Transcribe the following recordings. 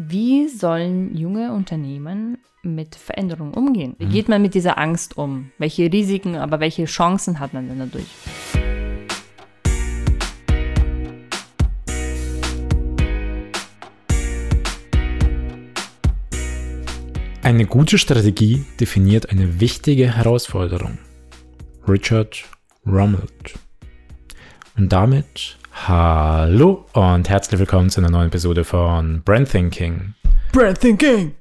Wie sollen junge Unternehmen mit Veränderungen umgehen? Wie geht man mit dieser Angst um? Welche Risiken, aber welche Chancen hat man denn dadurch? Eine gute Strategie definiert eine wichtige Herausforderung. Richard Rummelt. Und damit hallo und herzlich willkommen zu einer neuen Episode von Brand Thinking. Brand Thinking!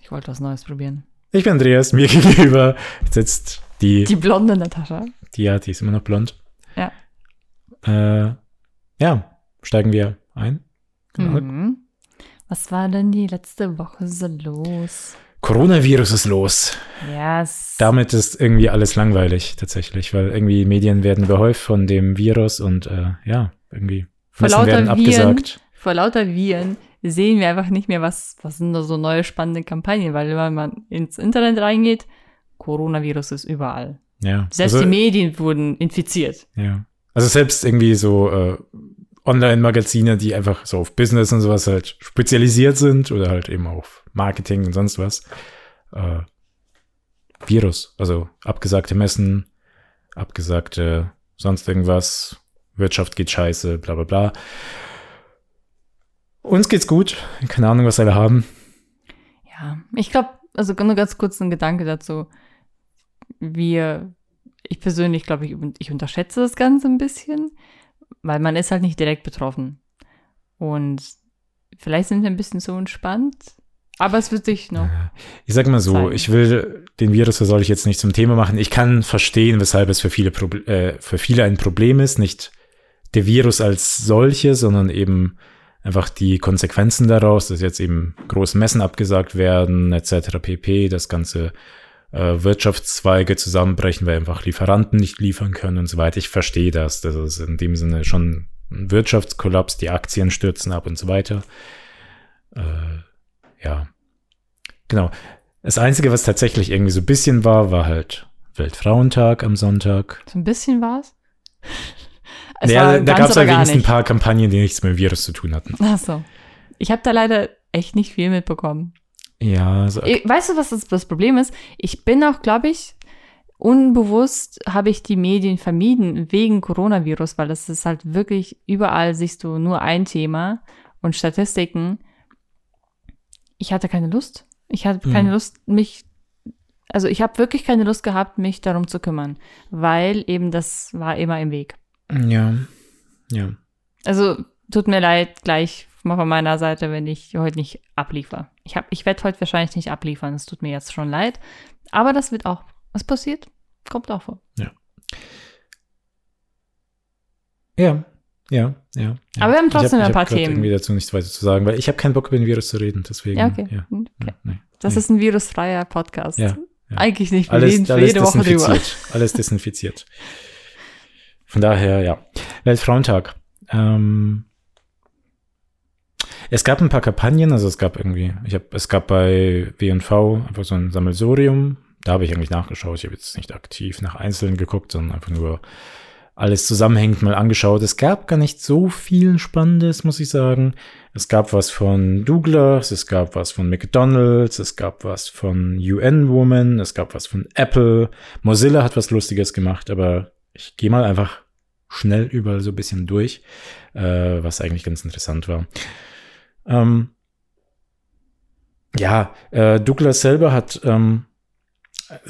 Ich wollte was Neues probieren. Ich bin Andreas, mir gegenüber sitzt die. Die blonde Natascha. Die, ja, die ist immer noch blond. Ja. Äh, ja, steigen wir ein. Genau. Mhm. Was war denn die letzte Woche so los? Coronavirus ist los. Yes. Damit ist irgendwie alles langweilig tatsächlich, weil irgendwie Medien werden überhäuft von dem Virus und äh, ja, irgendwie Vor Messen lauter werden Viren. abgesagt. Vor lauter Viren sehen wir einfach nicht mehr, was, was sind da so neue spannende Kampagnen, weil wenn man ins Internet reingeht, Coronavirus ist überall. Ja. Selbst also, die Medien wurden infiziert. ja. Also selbst irgendwie so äh, Online-Magazine, die einfach so auf Business und sowas halt spezialisiert sind oder halt eben auf Marketing und sonst was. Äh, Virus, also abgesagte Messen, abgesagte sonst irgendwas, Wirtschaft geht scheiße, bla bla bla. Uns geht's gut, keine Ahnung, was alle haben. Ja, ich glaube, also nur ganz kurz ein Gedanke dazu. Wir, ich persönlich glaube, ich, ich unterschätze das Ganze ein bisschen, weil man ist halt nicht direkt betroffen. Und vielleicht sind wir ein bisschen so entspannt, aber es wird sich noch. Ich sag mal so, Zeigen. ich will den Virus, das soll ich jetzt nicht zum Thema machen. Ich kann verstehen, weshalb es für viele, Proble äh, für viele ein Problem ist. Nicht der Virus als solche, sondern eben einfach die Konsequenzen daraus, dass jetzt eben große Messen abgesagt werden, etc. pp. Das ganze äh, Wirtschaftszweige zusammenbrechen, weil einfach Lieferanten nicht liefern können und so weiter. Ich verstehe das. Das ist in dem Sinne schon ein Wirtschaftskollaps, die Aktien stürzen ab und so weiter. Äh, ja. Genau. Das Einzige, was tatsächlich irgendwie so ein bisschen war, war halt Weltfrauentag am Sonntag. So ein bisschen war's. Es Ja, war da gab es gar wenigstens ein nicht. paar Kampagnen, die nichts mit dem Virus zu tun hatten. Ach so. Ich habe da leider echt nicht viel mitbekommen. Ja, so, Ich- Weißt du, was das, das Problem ist? Ich bin auch, glaube ich, unbewusst habe ich die Medien vermieden wegen Coronavirus, weil das ist halt wirklich überall siehst du nur ein Thema und Statistiken. Ich hatte keine Lust. Ich hatte Mhm. keine Lust, mich, also ich habe wirklich keine Lust gehabt, mich darum zu kümmern, weil eben das war immer im Weg. ja, ja. Also tut mir leid gleich mal von meiner Seite, wenn ich heute nicht abliefer. Ich, hab- ich werde heute wahrscheinlich nicht abliefern. Es tut mir jetzt schon leid. Aber das wird auch. Was passiert? Kommt auch vor. Ja, ja, ja. ja. Aber wir haben Ich hab- trotzdem ich ein hab paar grad Themen. irgendwie dazu nichts weiter zu sagen, weil ich habe keinen Bock über den Virus zu reden, deswegen. Ja, okay. Ja, okay. ja, nee. Das Nee. ist ein virusfreier Podcast. Ja, ja. Eigentlich nicht. Wir alles, reden alles jede Woche drüber. Alles desinfiziert. Von daher, ja. Weltfrauentag. Ähm, es gab ein paar Kampagnen, also es gab irgendwie, ich habe, es gab bei W&V einfach so ein Sammelsurium. Da habe ich eigentlich nachgeschaut. Ich habe jetzt nicht aktiv nach Einzelnen geguckt, sondern einfach nur alles zusammenhängend mal angeschaut. Es gab gar nicht so viel Spannendes, muss ich sagen. Es gab was von Douglas, es gab was von McDonald's, es gab was von UN Woman, es gab was von Apple. Mozilla hat was Lustiges gemacht, aber ich gehe mal einfach schnell überall so ein bisschen durch, äh, was eigentlich ganz interessant war. Ähm, ja, äh, Douglas selber hat ähm,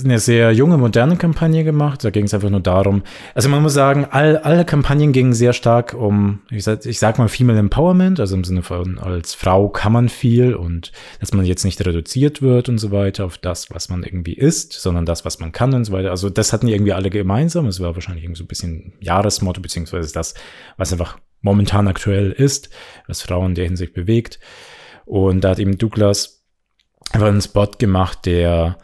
eine sehr junge, moderne Kampagne gemacht. Da ging es einfach nur darum, also man muss sagen, all, alle Kampagnen gingen sehr stark um, ich sag, ich sag mal, Female Empowerment, also im Sinne von, als Frau kann man viel und dass man jetzt nicht reduziert wird und so weiter auf das, was man irgendwie ist, sondern das, was man kann und so weiter. Also das hatten irgendwie alle gemeinsam. Es war wahrscheinlich irgendwie so ein bisschen Jahresmotto, beziehungsweise das, was einfach momentan aktuell ist, was Frauen in der Hinsicht bewegt. Und da hat eben Douglas einfach einen Spot gemacht, der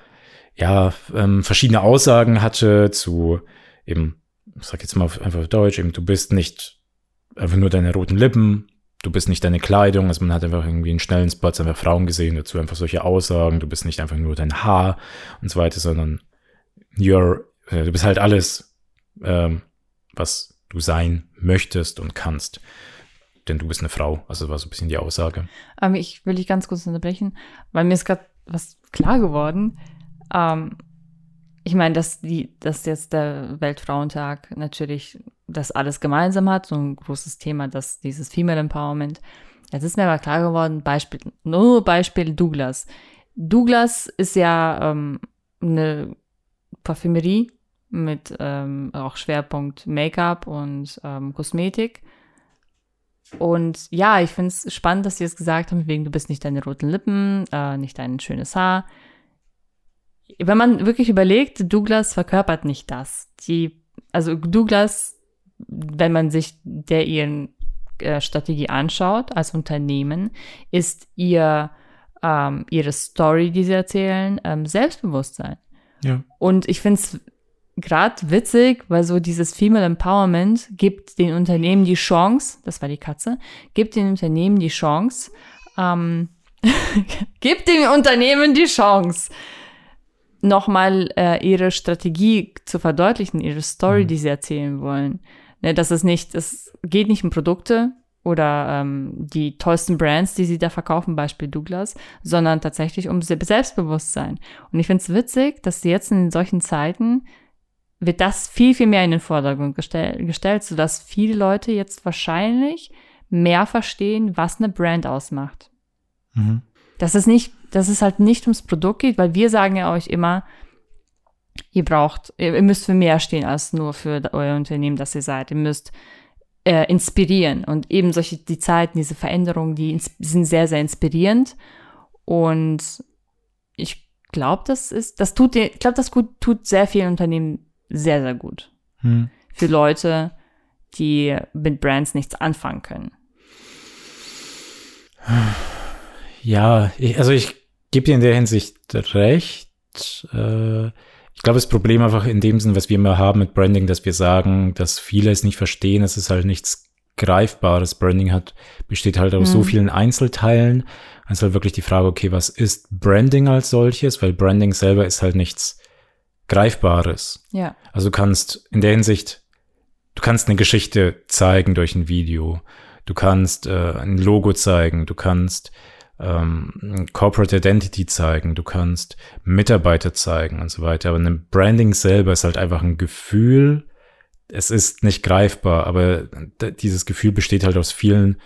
ja, ähm, verschiedene Aussagen hatte zu eben, ich sag jetzt mal einfach Deutsch, eben, du bist nicht einfach nur deine roten Lippen, du bist nicht deine Kleidung, also man hat einfach irgendwie in schnellen Spots einfach Frauen gesehen, dazu einfach solche Aussagen, du bist nicht einfach nur dein Haar und so weiter, sondern you're, äh, du bist halt alles, ähm, was du sein möchtest und kannst. denn du bist eine Frau. Also war so ein bisschen die Aussage. Aber ich will dich ganz kurz unterbrechen, weil mir ist gerade was klar geworden. Ähm, ich meine, dass die, dass jetzt der Weltfrauentag natürlich das alles gemeinsam hat, so ein großes Thema, dass dieses Female Empowerment. Jetzt ist mir aber klar geworden, Beispiel, nur Beispiel Douglas. Douglas ist ja ähm, eine Parfümerie mit ähm, auch Schwerpunkt Make-up und ähm, Kosmetik. Und ja, ich finde es spannend, dass sie es gesagt haben, wegen du bist nicht deine roten Lippen, äh, nicht dein schönes Haar wenn man wirklich überlegt, Douglas verkörpert nicht das. Die, also Douglas, wenn man sich der ihren äh, Strategie anschaut als Unternehmen, ist ihr ähm, ihre Story, die sie erzählen, ähm, Selbstbewusstsein. Ja. Und ich finde es gerade witzig, weil so dieses Female Empowerment gibt den Unternehmen die Chance, das war die Katze, gibt den Unternehmen die Chance, ähm, gibt den Unternehmen die Chance, nochmal äh, ihre Strategie zu verdeutlichen, ihre Story, mhm. die sie erzählen wollen. Ne, dass es nicht, es geht nicht um Produkte oder ähm, die tollsten Brands, die sie da verkaufen, Beispiel Douglas, sondern tatsächlich um Selbstbewusstsein. Und ich finde es witzig, dass sie jetzt in solchen Zeiten wird das viel, viel mehr in den Vordergrund gestell gestellt, sodass viele Leute jetzt wahrscheinlich mehr verstehen, was eine Brand ausmacht. Mhm. Dass es nicht dass es halt nicht ums Produkt geht, weil wir sagen ja euch immer, ihr braucht, ihr müsst für mehr stehen als nur für euer Unternehmen, das ihr seid. Ihr müsst äh, inspirieren und eben solche, die Zeiten, diese Veränderungen, die sind sehr, sehr inspirierend und ich glaube, das ist, das tut ich glaube, das gut, tut sehr vielen Unternehmen sehr, sehr gut. Hm. Für Leute, die mit Brands nichts anfangen können. Ja, ich, also ich gebe dir in der Hinsicht recht. Äh, ich glaube, das Problem einfach in dem Sinn, was wir immer haben mit Branding, dass wir sagen, dass viele es nicht verstehen, es ist halt nichts Greifbares. Branding hat, besteht halt aus mhm. so vielen Einzelteilen. Also halt wirklich die Frage, okay, was ist Branding als solches? Weil Branding selber ist halt nichts Greifbares. Ja. Also du kannst in der Hinsicht, du kannst eine Geschichte zeigen durch ein Video. Du kannst äh, ein Logo zeigen. Du kannst ähm, Corporate Identity zeigen, du kannst Mitarbeiter zeigen und so weiter. Aber ein Branding selber ist halt einfach ein Gefühl. Es ist nicht greifbar, aber dieses Gefühl besteht halt aus vielen,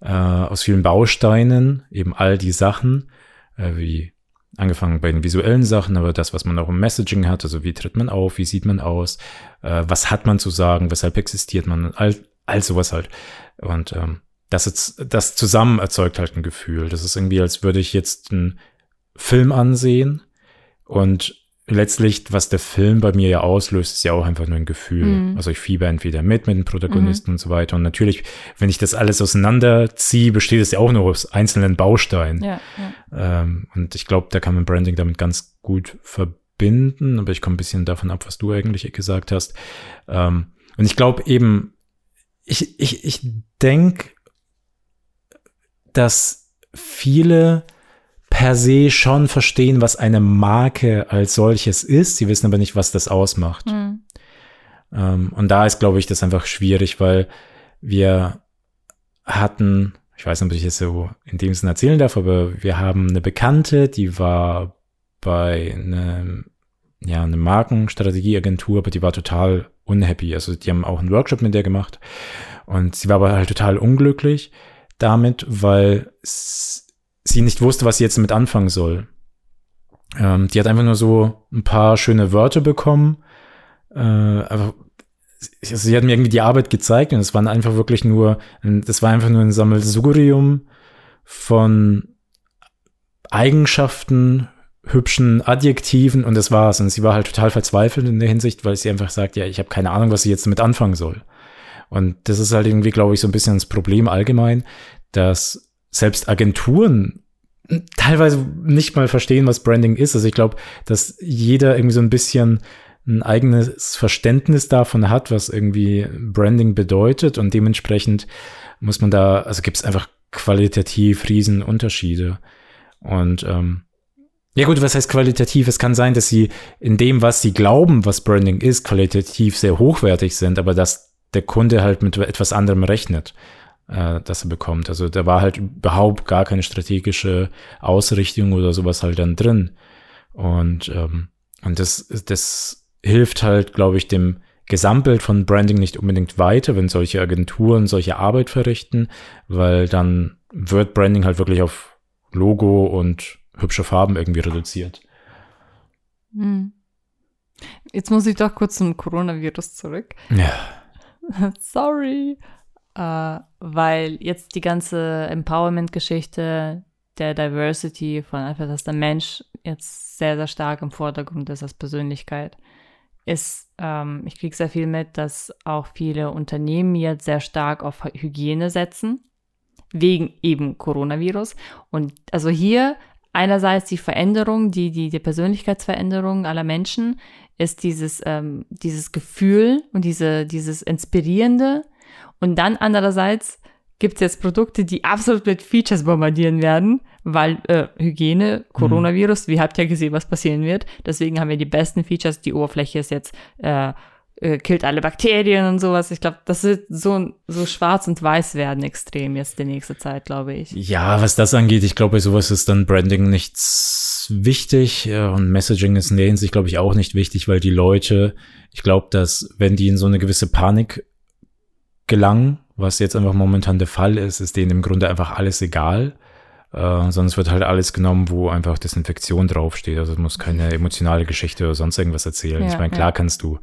äh, aus vielen Bausteinen, eben all die Sachen, äh, wie angefangen bei den visuellen Sachen, aber das, was man auch im Messaging hat, also wie tritt man auf, wie sieht man aus, äh, was hat man zu sagen, weshalb existiert man, all, all sowas halt. Und ähm, das, jetzt, das zusammen erzeugt halt ein Gefühl. Das ist irgendwie, als würde ich jetzt einen Film ansehen und letztlich, was der Film bei mir ja auslöst, ist ja auch einfach nur ein Gefühl. Mhm. Also ich fieber entweder mit mit den Protagonisten mhm. und so weiter. Und natürlich, wenn ich das alles auseinanderziehe, besteht es ja auch nur aus einzelnen Bausteinen. Ja, ja. Ähm, und ich glaube, da kann man Branding damit ganz gut verbinden. Aber ich komme ein bisschen davon ab, was du eigentlich gesagt hast. Ähm, und ich glaube eben, ich, ich, ich denke, dass viele per se schon verstehen, was eine Marke als solches ist. Sie wissen aber nicht, was das ausmacht. Mhm. Ähm, und da ist, glaube ich, das einfach schwierig, weil wir hatten, ich weiß nicht, ob ich das so in dem Sinne erzählen darf, aber wir haben eine Bekannte, die war bei einem, ja, eine Markenstrategieagentur, aber die war total unhappy. Also die haben auch einen Workshop mit der gemacht und sie war aber halt total unglücklich damit, weil sie nicht wusste, was sie jetzt damit anfangen soll. Ähm, die hat einfach nur so ein paar schöne Wörter bekommen. Äh, also sie hat mir irgendwie die Arbeit gezeigt und es waren einfach wirklich nur, das war einfach nur ein Sammelsurium von Eigenschaften, hübschen Adjektiven und das war's. Und sie war halt total verzweifelt in der Hinsicht, weil sie einfach sagt, ja, ich habe keine Ahnung, was sie jetzt damit anfangen soll. Und das ist halt irgendwie, glaube ich, so ein bisschen das Problem allgemein, dass selbst Agenturen teilweise nicht mal verstehen, was Branding ist. Also ich glaube, dass jeder irgendwie so ein bisschen ein eigenes Verständnis davon hat, was irgendwie Branding bedeutet und dementsprechend muss man da, also gibt es einfach qualitativ riesen Unterschiede. Und ähm, ja gut, was heißt qualitativ? Es kann sein, dass sie in dem, was sie glauben, was Branding ist, qualitativ sehr hochwertig sind, aber dass der Kunde halt mit etwas anderem rechnet. äh, das er bekommt. Also da war halt überhaupt gar keine strategische Ausrichtung oder sowas halt dann drin. Und, ähm, und das, das hilft halt, glaube ich, dem Gesamtbild von Branding nicht unbedingt weiter, wenn solche Agenturen solche Arbeit verrichten, weil dann wird Branding halt wirklich auf Logo und hübsche Farben irgendwie reduziert. Hm. Jetzt muss ich doch kurz zum Coronavirus zurück. Ja. Sorry. Äh, weil jetzt die ganze Empowerment-Geschichte der Diversity von einfach, dass der Mensch jetzt sehr, sehr stark im Vordergrund ist als Persönlichkeit, ist, ähm, ich kriege sehr viel mit, dass auch viele Unternehmen jetzt sehr stark auf Hygiene setzen, wegen eben Coronavirus. Und also hier einerseits die Veränderung, die, die, die Persönlichkeitsveränderung aller Menschen ist dieses, ähm, dieses Gefühl und diese, dieses Inspirierende. Und dann andererseits gibt es jetzt Produkte, die absolut mit Features bombardieren werden, weil äh, Hygiene, mhm. Coronavirus, mhm. wie habt ihr gesehen, was passieren wird. Deswegen haben wir die besten Features. Die Oberfläche ist jetzt äh, äh, killt alle Bakterien und sowas. Ich glaube, das wird so, so schwarz und weiß werden extrem jetzt die nächste Zeit, glaube ich. Ja, was das angeht, ich glaube, bei sowas ist dann Branding nichts wichtig und Messaging ist in der Hinsicht, glaube ich, auch nicht wichtig, weil die Leute, ich glaube, dass wenn die in so eine gewisse Panik gelangen, was jetzt einfach momentan der Fall ist, ist denen im Grunde einfach alles egal. Uh, sonst wird halt alles genommen, wo einfach Desinfektion draufsteht. Also du musst keine emotionale Geschichte oder sonst irgendwas erzählen. Ja, ich meine, klar ja. kannst du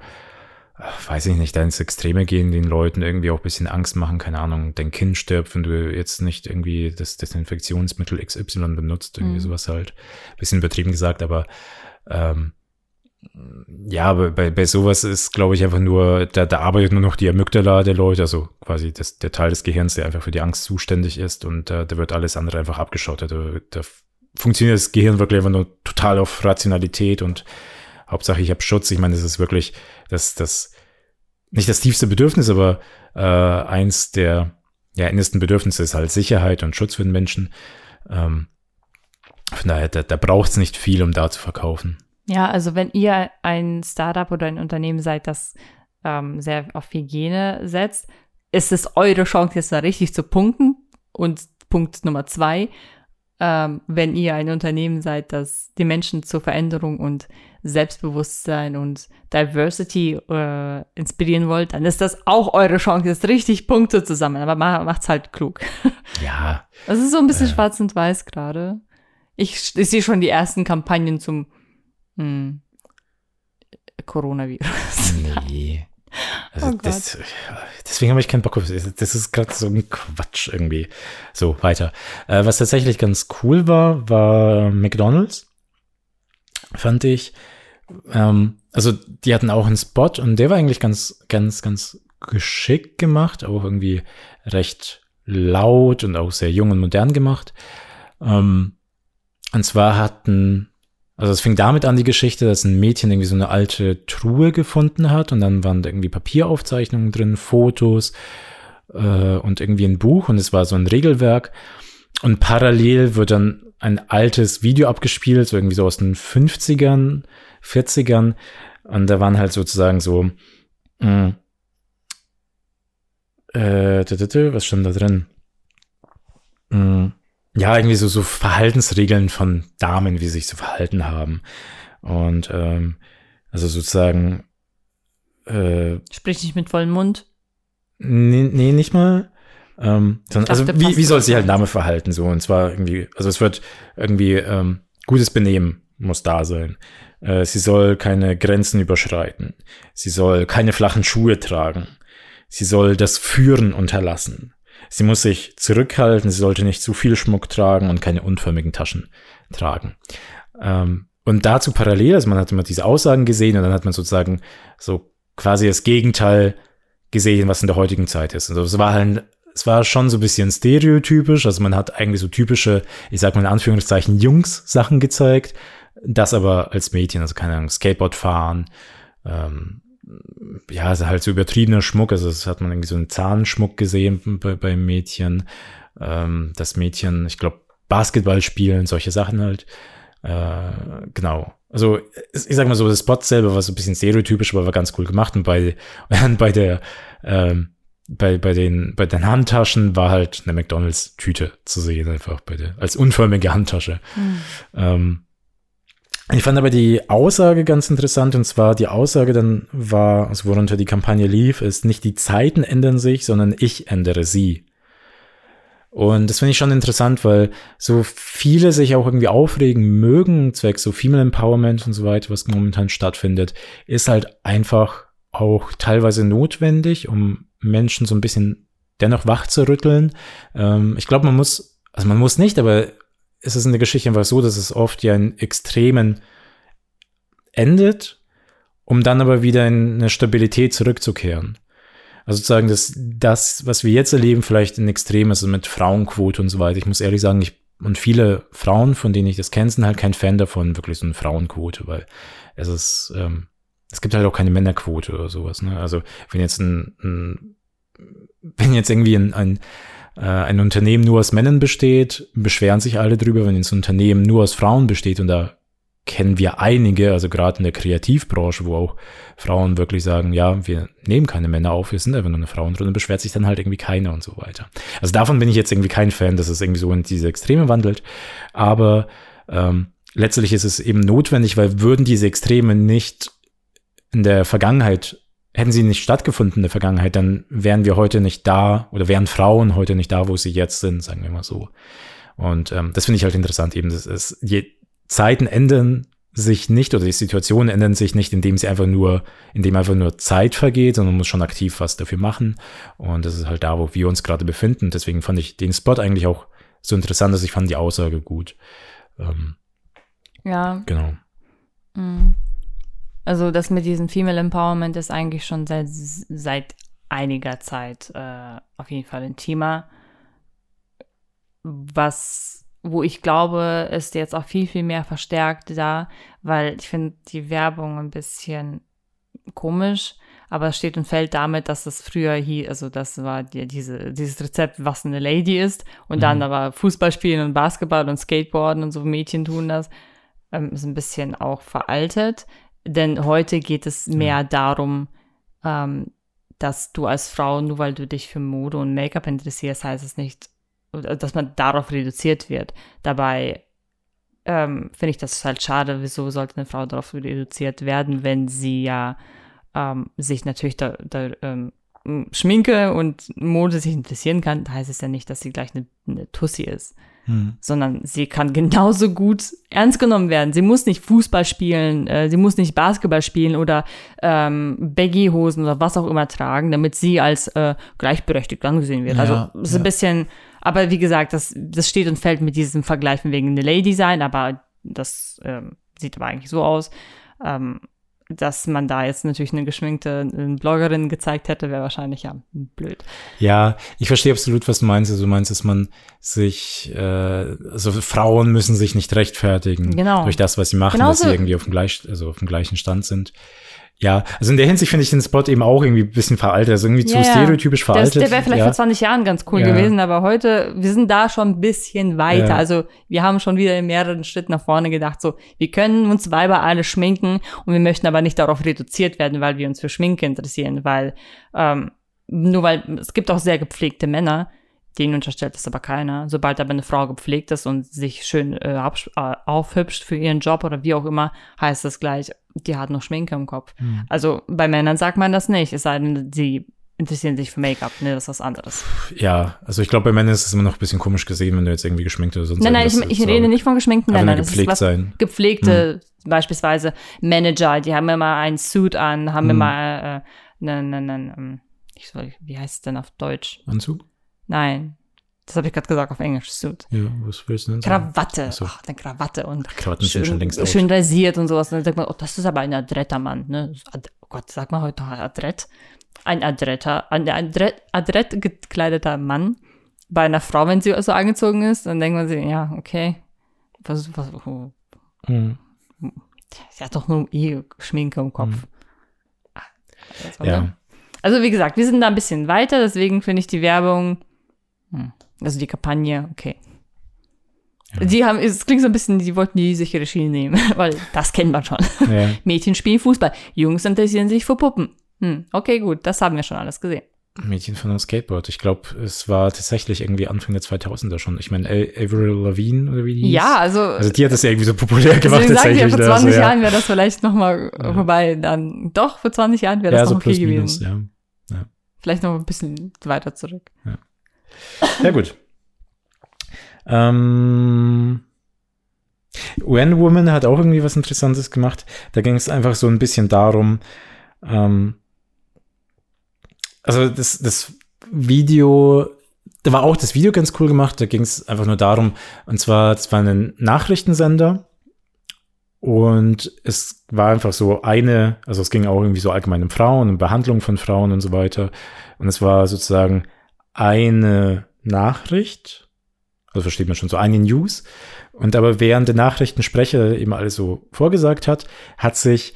weiß ich nicht, da ins Extreme gehen, den Leuten irgendwie auch ein bisschen Angst machen, keine Ahnung, dein Kind stirbt, wenn du jetzt nicht irgendwie das Desinfektionsmittel XY benutzt, irgendwie mhm. sowas halt. Bisschen übertrieben gesagt, aber ähm, ja, bei, bei sowas ist, glaube ich, einfach nur, da, da arbeitet nur noch die Amygdala der Leute, also quasi das, der Teil des Gehirns, der einfach für die Angst zuständig ist und äh, da wird alles andere einfach abgeschottet. Da, da funktioniert das Gehirn wirklich einfach nur total auf Rationalität und Hauptsache ich habe Schutz. Ich meine, das ist wirklich das, das, nicht das tiefste Bedürfnis, aber äh, eins der ja, innersten Bedürfnisse ist halt Sicherheit und Schutz für den Menschen. Ähm, von daher, da, da braucht es nicht viel, um da zu verkaufen. Ja, also wenn ihr ein Startup oder ein Unternehmen seid, das ähm, sehr auf Hygiene setzt, ist es eure Chance, jetzt da richtig zu punkten. Und Punkt Nummer zwei, ähm, wenn ihr ein Unternehmen seid, das die Menschen zur Veränderung und Selbstbewusstsein und Diversity äh, inspirieren wollt, dann ist das auch eure Chance, jetzt richtig Punkte zu sammeln. Aber macht's halt klug. Ja. Das ist so ein bisschen äh. schwarz und weiß gerade. Ich, ich sehe schon die ersten Kampagnen zum hm, Coronavirus. Nee. Also oh das, deswegen habe ich keinen Bock auf das. Das ist gerade so ein Quatsch irgendwie. So, weiter. Äh, was tatsächlich ganz cool war, war McDonalds. Fand ich. Ähm, also, die hatten auch einen Spot und der war eigentlich ganz, ganz, ganz geschickt gemacht. Auch irgendwie recht laut und auch sehr jung und modern gemacht. Ähm, und zwar hatten also es fing damit an, die Geschichte, dass ein Mädchen irgendwie so eine alte Truhe gefunden hat und dann waren da irgendwie Papieraufzeichnungen drin, Fotos äh, und irgendwie ein Buch und es war so ein Regelwerk. Und parallel wird dann ein altes Video abgespielt, so irgendwie so aus den 50ern, 40ern. Und da waren halt sozusagen so, mh, äh, was stand da drin? Mh, ja, irgendwie so, so Verhaltensregeln von Damen, wie sie sich zu verhalten haben. Und ähm, also sozusagen äh, Sprich nicht mit vollem Mund. Nee, nee nicht mal. Ähm, sondern, also wie, wie soll sich halt Name verhalten? So, und zwar irgendwie, also es wird irgendwie ähm, gutes Benehmen muss da sein. Äh, sie soll keine Grenzen überschreiten. Sie soll keine flachen Schuhe tragen. Sie soll das Führen unterlassen. Sie muss sich zurückhalten, sie sollte nicht zu viel Schmuck tragen und keine unförmigen Taschen tragen. Ähm, und dazu parallel, also man hat immer diese Aussagen gesehen und dann hat man sozusagen so quasi das Gegenteil gesehen, was in der heutigen Zeit ist. Also es war halt, es war schon so ein bisschen stereotypisch, also man hat eigentlich so typische, ich sag mal in Anführungszeichen, Jungs-Sachen gezeigt, das aber als Mädchen, also keine Ahnung, Skateboard fahren, ähm, ja, also halt so übertriebener Schmuck. Also das hat man irgendwie so einen Zahnschmuck gesehen bei, beim Mädchen. Ähm, das Mädchen, ich glaube, Basketball spielen, solche Sachen halt. Äh, genau. Also ich sag mal so, das Spot selber war so ein bisschen stereotypisch, aber war ganz cool gemacht. Und bei, bei der ähm, bei, bei, den, bei den Handtaschen war halt eine McDonalds-Tüte zu sehen, einfach bei der, als unförmige Handtasche. Mhm. Ähm, ich fand aber die Aussage ganz interessant und zwar die Aussage dann war, also worunter die Kampagne lief, ist nicht die Zeiten ändern sich, sondern ich ändere sie. Und das finde ich schon interessant, weil so viele sich auch irgendwie aufregen mögen, zwecks so Female Empowerment und so weiter, was momentan stattfindet, ist halt einfach auch teilweise notwendig, um Menschen so ein bisschen dennoch wach zu rütteln. Ähm, ich glaube, man muss, also man muss nicht, aber es ist in der Geschichte einfach so, dass es oft ja in Extremen endet, um dann aber wieder in eine Stabilität zurückzukehren. Also sozusagen, dass das, was wir jetzt erleben, vielleicht ein Extrem ist mit Frauenquote und so weiter. Ich muss ehrlich sagen, ich, und viele Frauen, von denen ich das kenne, sind halt kein Fan davon, wirklich so eine Frauenquote, weil es ist, ähm, es gibt halt auch keine Männerquote oder sowas. Ne? Also wenn jetzt ein, ein wenn jetzt irgendwie ein, ein, äh, ein Unternehmen nur aus Männern besteht, beschweren sich alle drüber, wenn ein Unternehmen nur aus Frauen besteht und da kennen wir einige, also gerade in der Kreativbranche, wo auch Frauen wirklich sagen, ja, wir nehmen keine Männer auf, wir sind einfach nur eine Frauenrunde, beschwert sich dann halt irgendwie keiner und so weiter. Also davon bin ich jetzt irgendwie kein Fan, dass es irgendwie so in diese Extreme wandelt, aber ähm, letztlich ist es eben notwendig, weil würden diese Extreme nicht in der Vergangenheit hätten sie nicht stattgefunden in der Vergangenheit, dann wären wir heute nicht da oder wären Frauen heute nicht da, wo sie jetzt sind, sagen wir mal so. Und ähm, das finde ich halt interessant, eben, dass es je Zeiten ändern sich nicht oder die Situationen ändern sich nicht, indem sie einfach nur, indem einfach nur Zeit vergeht, sondern man muss schon aktiv was dafür machen. Und das ist halt da, wo wir uns gerade befinden. Deswegen fand ich den Spot eigentlich auch so interessant, dass ich fand die Aussage gut. Ähm, ja. Genau. Mhm. Also das mit diesem Female Empowerment ist eigentlich schon seit, seit einiger Zeit äh, auf jeden Fall ein Thema, was, wo ich glaube, ist jetzt auch viel, viel mehr verstärkt da, weil ich finde die Werbung ein bisschen komisch, aber es steht und fällt damit, dass es früher hier, also das war die, diese, dieses Rezept, was eine Lady ist, und mhm. dann aber Fußball spielen und Basketball und Skateboarden und so Mädchen tun das, ähm, ist ein bisschen auch veraltet. Denn heute geht es mehr ja. darum, ähm, dass du als Frau, nur weil du dich für Mode und Make-up interessierst, heißt es nicht, dass man darauf reduziert wird. Dabei ähm, finde ich das halt schade. Wieso sollte eine Frau darauf reduziert werden, wenn sie ja ähm, sich natürlich da, da ähm, Schminke und Mode sich interessieren kann, heißt es ja nicht, dass sie gleich eine, eine Tussi ist. Hm. sondern sie kann genauso gut ernst genommen werden. Sie muss nicht Fußball spielen, äh, sie muss nicht Basketball spielen oder ähm, Baggy-Hosen oder was auch immer tragen, damit sie als äh, gleichberechtigt angesehen wird. Also, ja, also ist ja. ein bisschen, aber wie gesagt, das, das steht und fällt mit diesem Vergleich wegen eine Lady sein, aber das ähm, sieht aber eigentlich so aus. Ähm, dass man da jetzt natürlich eine geschminkte Bloggerin gezeigt hätte, wäre wahrscheinlich ja blöd. Ja, ich verstehe absolut, was du meinst. Also du meinst, dass man sich, äh, also Frauen müssen sich nicht rechtfertigen genau. durch das, was sie machen, Genauso. dass sie irgendwie auf dem, gleich, also auf dem gleichen Stand sind. Ja, also in der Hinsicht finde ich den Spot eben auch irgendwie ein bisschen veraltet, also irgendwie ja, zu stereotypisch veraltet. Der, der wäre vielleicht ja. vor 20 Jahren ganz cool ja. gewesen, aber heute, wir sind da schon ein bisschen weiter. Also wir haben schon wieder in mehreren Schritten nach vorne gedacht, so, wir können uns Weiber alle schminken und wir möchten aber nicht darauf reduziert werden, weil wir uns für Schminke interessieren, weil, ähm, nur weil, es gibt auch sehr gepflegte Männer, denen unterstellt es aber keiner. Sobald aber eine Frau gepflegt ist und sich schön äh, äh, aufhübscht für ihren Job oder wie auch immer, heißt das gleich, die hat noch Schminke im Kopf. Mhm. Also bei Männern sagt man das nicht, es sei denn, sie interessieren sich für Make-up, ne, das ist was anderes. Ja, also ich glaube, bei Männern ist es immer noch ein bisschen komisch gesehen, wenn du jetzt irgendwie geschminkt oder sonst Nein, nein, ich, ich rede nicht von geschminkten Männern. Gepflegt sein. Gepflegte, hm. beispielsweise Manager, die haben immer einen Suit an, haben hm. immer äh, einen, einen, einen, wie heißt es denn auf Deutsch? Anzug? Nein. Das habe ich gerade gesagt auf Englisch. Suit. Ja, was willst du denn sagen? Krawatte. So. Ach, eine Krawatte und Krawatten schön, schon längst schön rasiert und sowas. Und dann sagt man, oh, das ist aber ein adretter Mann. Ne? Oh Gott, sag mal heute noch adrett. Ein adretter, ein adrett, adrett gekleideter Mann bei einer Frau, wenn sie so angezogen ist, dann denkt man sich, ja, okay. Was, was, oh. hm. Sie hat doch nur eh Schminke im Kopf. Hm. Ja. Also wie gesagt, wir sind da ein bisschen weiter, deswegen finde ich die Werbung. Also die Kampagne, okay. Ja. Die haben, es klingt so ein bisschen, die wollten die sichere Schiene nehmen, weil das kennt man schon. Ja. Mädchen spielen Fußball, Jungs interessieren sich für Puppen. Hm, okay, gut, das haben wir schon alles gesehen. Mädchen von einem Skateboard. Ich glaube, es war tatsächlich irgendwie Anfang der 2000er schon. Ich meine, Avril Lavigne oder wie die hieß. Ja, also. Also die hat das ja irgendwie so populär gemacht. Deswegen sagen tatsächlich. wir, vor ne? 20 Also, ja. Jahren wäre das vielleicht nochmal Ja. vorbei. Dann, doch, vor 20 Jahren wäre das ja, noch so okay plus gewesen. minus, ja. Vielleicht noch ein bisschen weiter zurück. Ja, gut. Ähm, When Woman hat auch irgendwie was Interessantes gemacht. Da ging es einfach so ein bisschen darum, ähm, also das, das Video, da war auch das Video ganz cool gemacht. Da ging es einfach nur darum, und zwar, es war ein Nachrichtensender und es war einfach so eine, also es ging auch irgendwie so allgemein um Frauen und Behandlung von Frauen und so weiter. Und es war sozusagen eine Nachricht, also versteht man schon so eine News. Und aber während der Nachrichtensprecher eben alles so vorgesagt hat, hat sich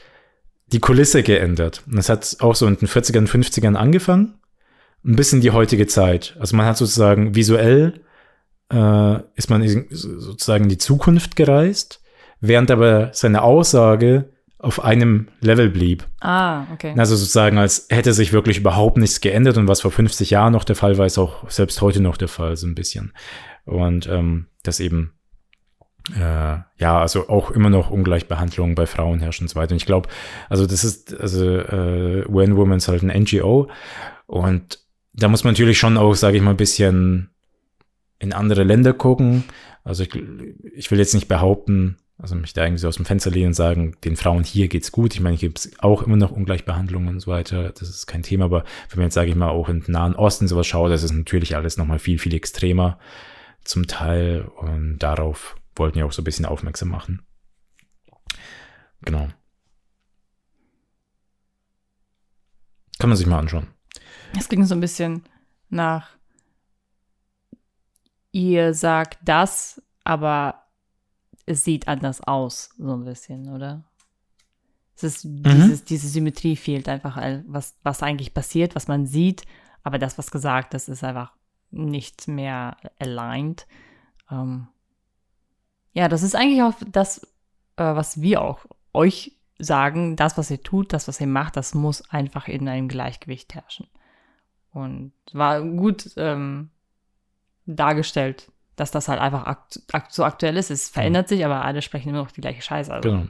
die Kulisse geändert. Und es hat auch so in den 40ern, 50ern angefangen, ein bisschen die heutige Zeit. Also man hat sozusagen visuell äh, ist man sozusagen in die Zukunft gereist, während aber seine Aussage auf einem Level blieb. Ah, okay. Also sozusagen, als hätte sich wirklich überhaupt nichts geändert und was vor 50 Jahren noch der Fall war, ist auch selbst heute noch der Fall, so ein bisschen. Und ähm, das eben, äh, ja, also auch immer noch Ungleichbehandlung bei Frauen herrscht und so weiter. Und ich glaube, also das ist, also äh, When Women ist halt ein NGO und da muss man natürlich schon auch, sage ich mal, ein bisschen in andere Länder gucken. Also ich, ich will jetzt nicht behaupten, also mich da irgendwie so aus dem Fenster lehnen und sagen, den Frauen hier geht's gut. Ich meine, hier gibt's auch immer noch Ungleichbehandlung und so weiter. Das ist kein Thema, aber wenn man jetzt, sage ich mal, auch den Nahen Osten sowas schaut, das ist natürlich alles nochmal viel, viel extremer zum Teil. Und darauf wollten wir auch so ein bisschen aufmerksam machen. Genau. Kann man sich mal anschauen. Es ging so ein bisschen nach, ihr sagt das, aber es sieht anders aus, so ein bisschen, oder? Es ist dieses, diese Symmetrie fehlt einfach, was, was eigentlich passiert, was man sieht, aber das, was gesagt ist, ist einfach nicht mehr aligned. Ähm, ja, das ist eigentlich auch das, äh, was wir auch euch sagen, das, was ihr tut, das, was ihr macht, das muss einfach in einem Gleichgewicht herrschen. Und war gut ähm, dargestellt, dass das halt einfach akt akt so aktuell ist. Es verändert sich, aber alle sprechen immer noch die gleiche Scheiße. Also, Genau.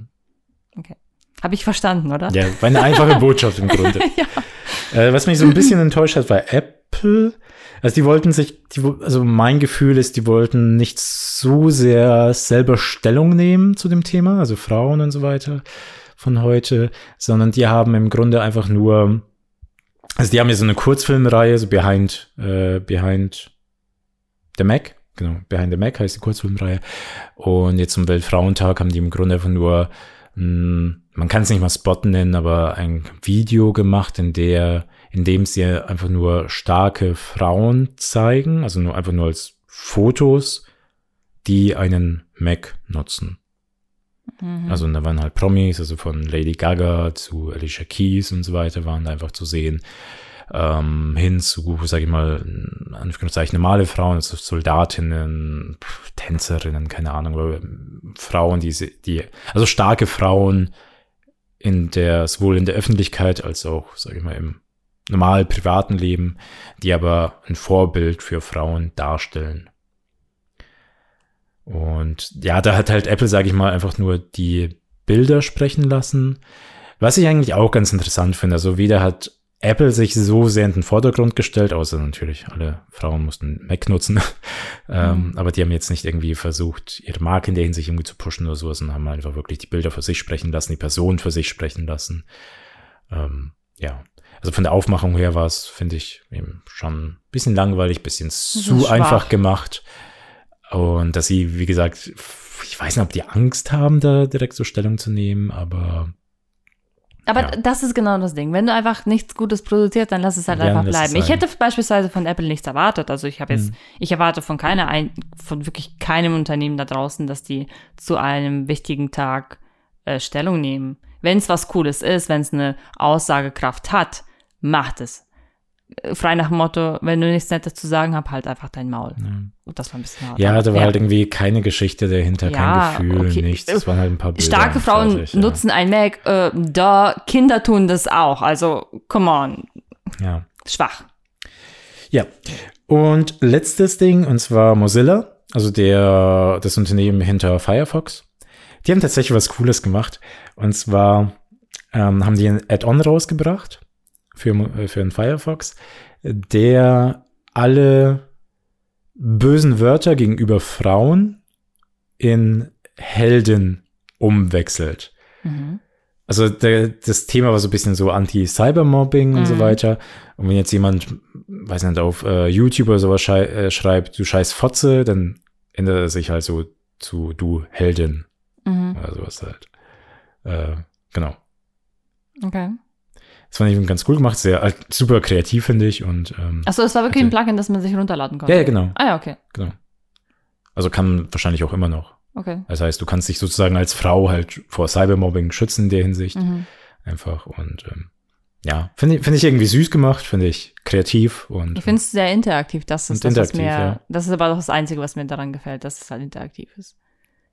Habe ich verstanden, oder? Ja, war eine einfache Botschaft im Grunde. ja. Äh, was mich so ein bisschen enttäuscht hat, war Apple. Also die wollten sich, die, also mein Gefühl ist, die wollten nicht so sehr selber Stellung nehmen zu dem Thema, also Frauen und so weiter von heute, sondern die haben im Grunde einfach nur, also die haben ja so eine Kurzfilmreihe, so Behind, äh, Behind the Mac, genau, Behind the Mac heißt die Kurzfilmreihe. Und jetzt zum Weltfrauentag haben die im Grunde einfach nur mh, man kann es nicht mal Spot nennen, aber ein Video gemacht, in der, in dem sie einfach nur starke Frauen zeigen, also nur einfach nur als Fotos, die einen Mac nutzen. Mhm. Also da waren halt Promis, also von Lady Gaga zu Alicia Keys und so weiter waren da einfach zu sehen. Ähm, hin zu, sag ich mal, Anführungszeichen normale Frauen, also Soldatinnen, Tänzerinnen, keine Ahnung, aber Frauen, die, die, also starke Frauen in der, sowohl in der Öffentlichkeit als auch, sag ich mal, im normal privaten Leben, die aber ein Vorbild für Frauen darstellen. Und ja, da hat halt Apple, sage ich mal, einfach nur die Bilder sprechen lassen. Was ich eigentlich auch ganz interessant finde, also weder hat Apple sich so sehr in den Vordergrund gestellt, außer natürlich alle Frauen mussten Mac nutzen. ähm, aber die haben jetzt nicht irgendwie versucht, ihre Marke in der Hinsicht irgendwie zu pushen oder sowas und haben einfach wirklich die Bilder für sich sprechen lassen, die Person für sich sprechen lassen. Ähm, ja. Also von der Aufmachung her war es, finde ich, eben schon ein bisschen langweilig, bisschen zu schwach. einfach gemacht. Und dass sie, wie gesagt, ich weiß nicht, ob die Angst haben, da direkt so Stellung zu nehmen, aber Aber Ja. das ist genau das Ding. Wenn du einfach nichts Gutes produziert, dann lass es halt Ja, einfach bleiben. Ich hätte beispielsweise von Apple nichts erwartet. Also ich habe jetzt, Mhm. ich erwarte von keiner, ein, von wirklich keinem Unternehmen da draußen, dass die zu einem wichtigen Tag äh, Stellung nehmen. Wenn es was Cooles ist, wenn es eine Aussagekraft hat, macht es. Frei nach dem Motto, wenn du nichts Nettes zu sagen hast, halt einfach dein Maul. ja. Und das war ein bisschen hart. Ja, da war halt irgendwie keine Geschichte dahinter, Ja, kein Gefühl, okay. nichts. Es waren halt ein paar Bilder. Starke Frauen fertig, ja. nutzen ein Mac, äh, da Kinder tun das auch. Also, come on, Ja. schwach. Ja. Und letztes Ding, und zwar Mozilla, also der, das Unternehmen hinter Firefox. Die haben tatsächlich was Cooles gemacht. Und zwar ähm, haben die ein Add-on rausgebracht für, äh, für einen Firefox, der alle bösen Wörter gegenüber Frauen in Helden umwechselt. Mhm. Also der, das Thema war so ein bisschen so Anti-Cybermobbing und so Mhm. weiter. Und wenn jetzt jemand, weiß nicht, auf äh, YouTube oder sowas schrei äh, schreibt, du scheiß Fotze, dann ändert er sich halt so zu du Heldin Mhm. oder sowas halt. Äh, genau. Okay. Das fand ich ganz cool gemacht, sehr halt, super kreativ, finde ich. Und ähm, Achso, es war wirklich ein Hatte- Plugin, das man sich runterladen konnte. ja, ja, genau, Ah ja, okay. genau. Also kann wahrscheinlich auch immer noch. Okay. Das heißt, du kannst dich sozusagen als Frau halt vor Cybermobbing schützen in der Hinsicht. Mhm. Einfach. Und ähm, ja, finde ich, finde ich irgendwie süß gemacht, finde ich kreativ und Ich finde es sehr interaktiv. Das ist das, was interaktiv, mir, ja. das ist aber auch das Einzige, was mir daran gefällt, dass es halt interaktiv ist.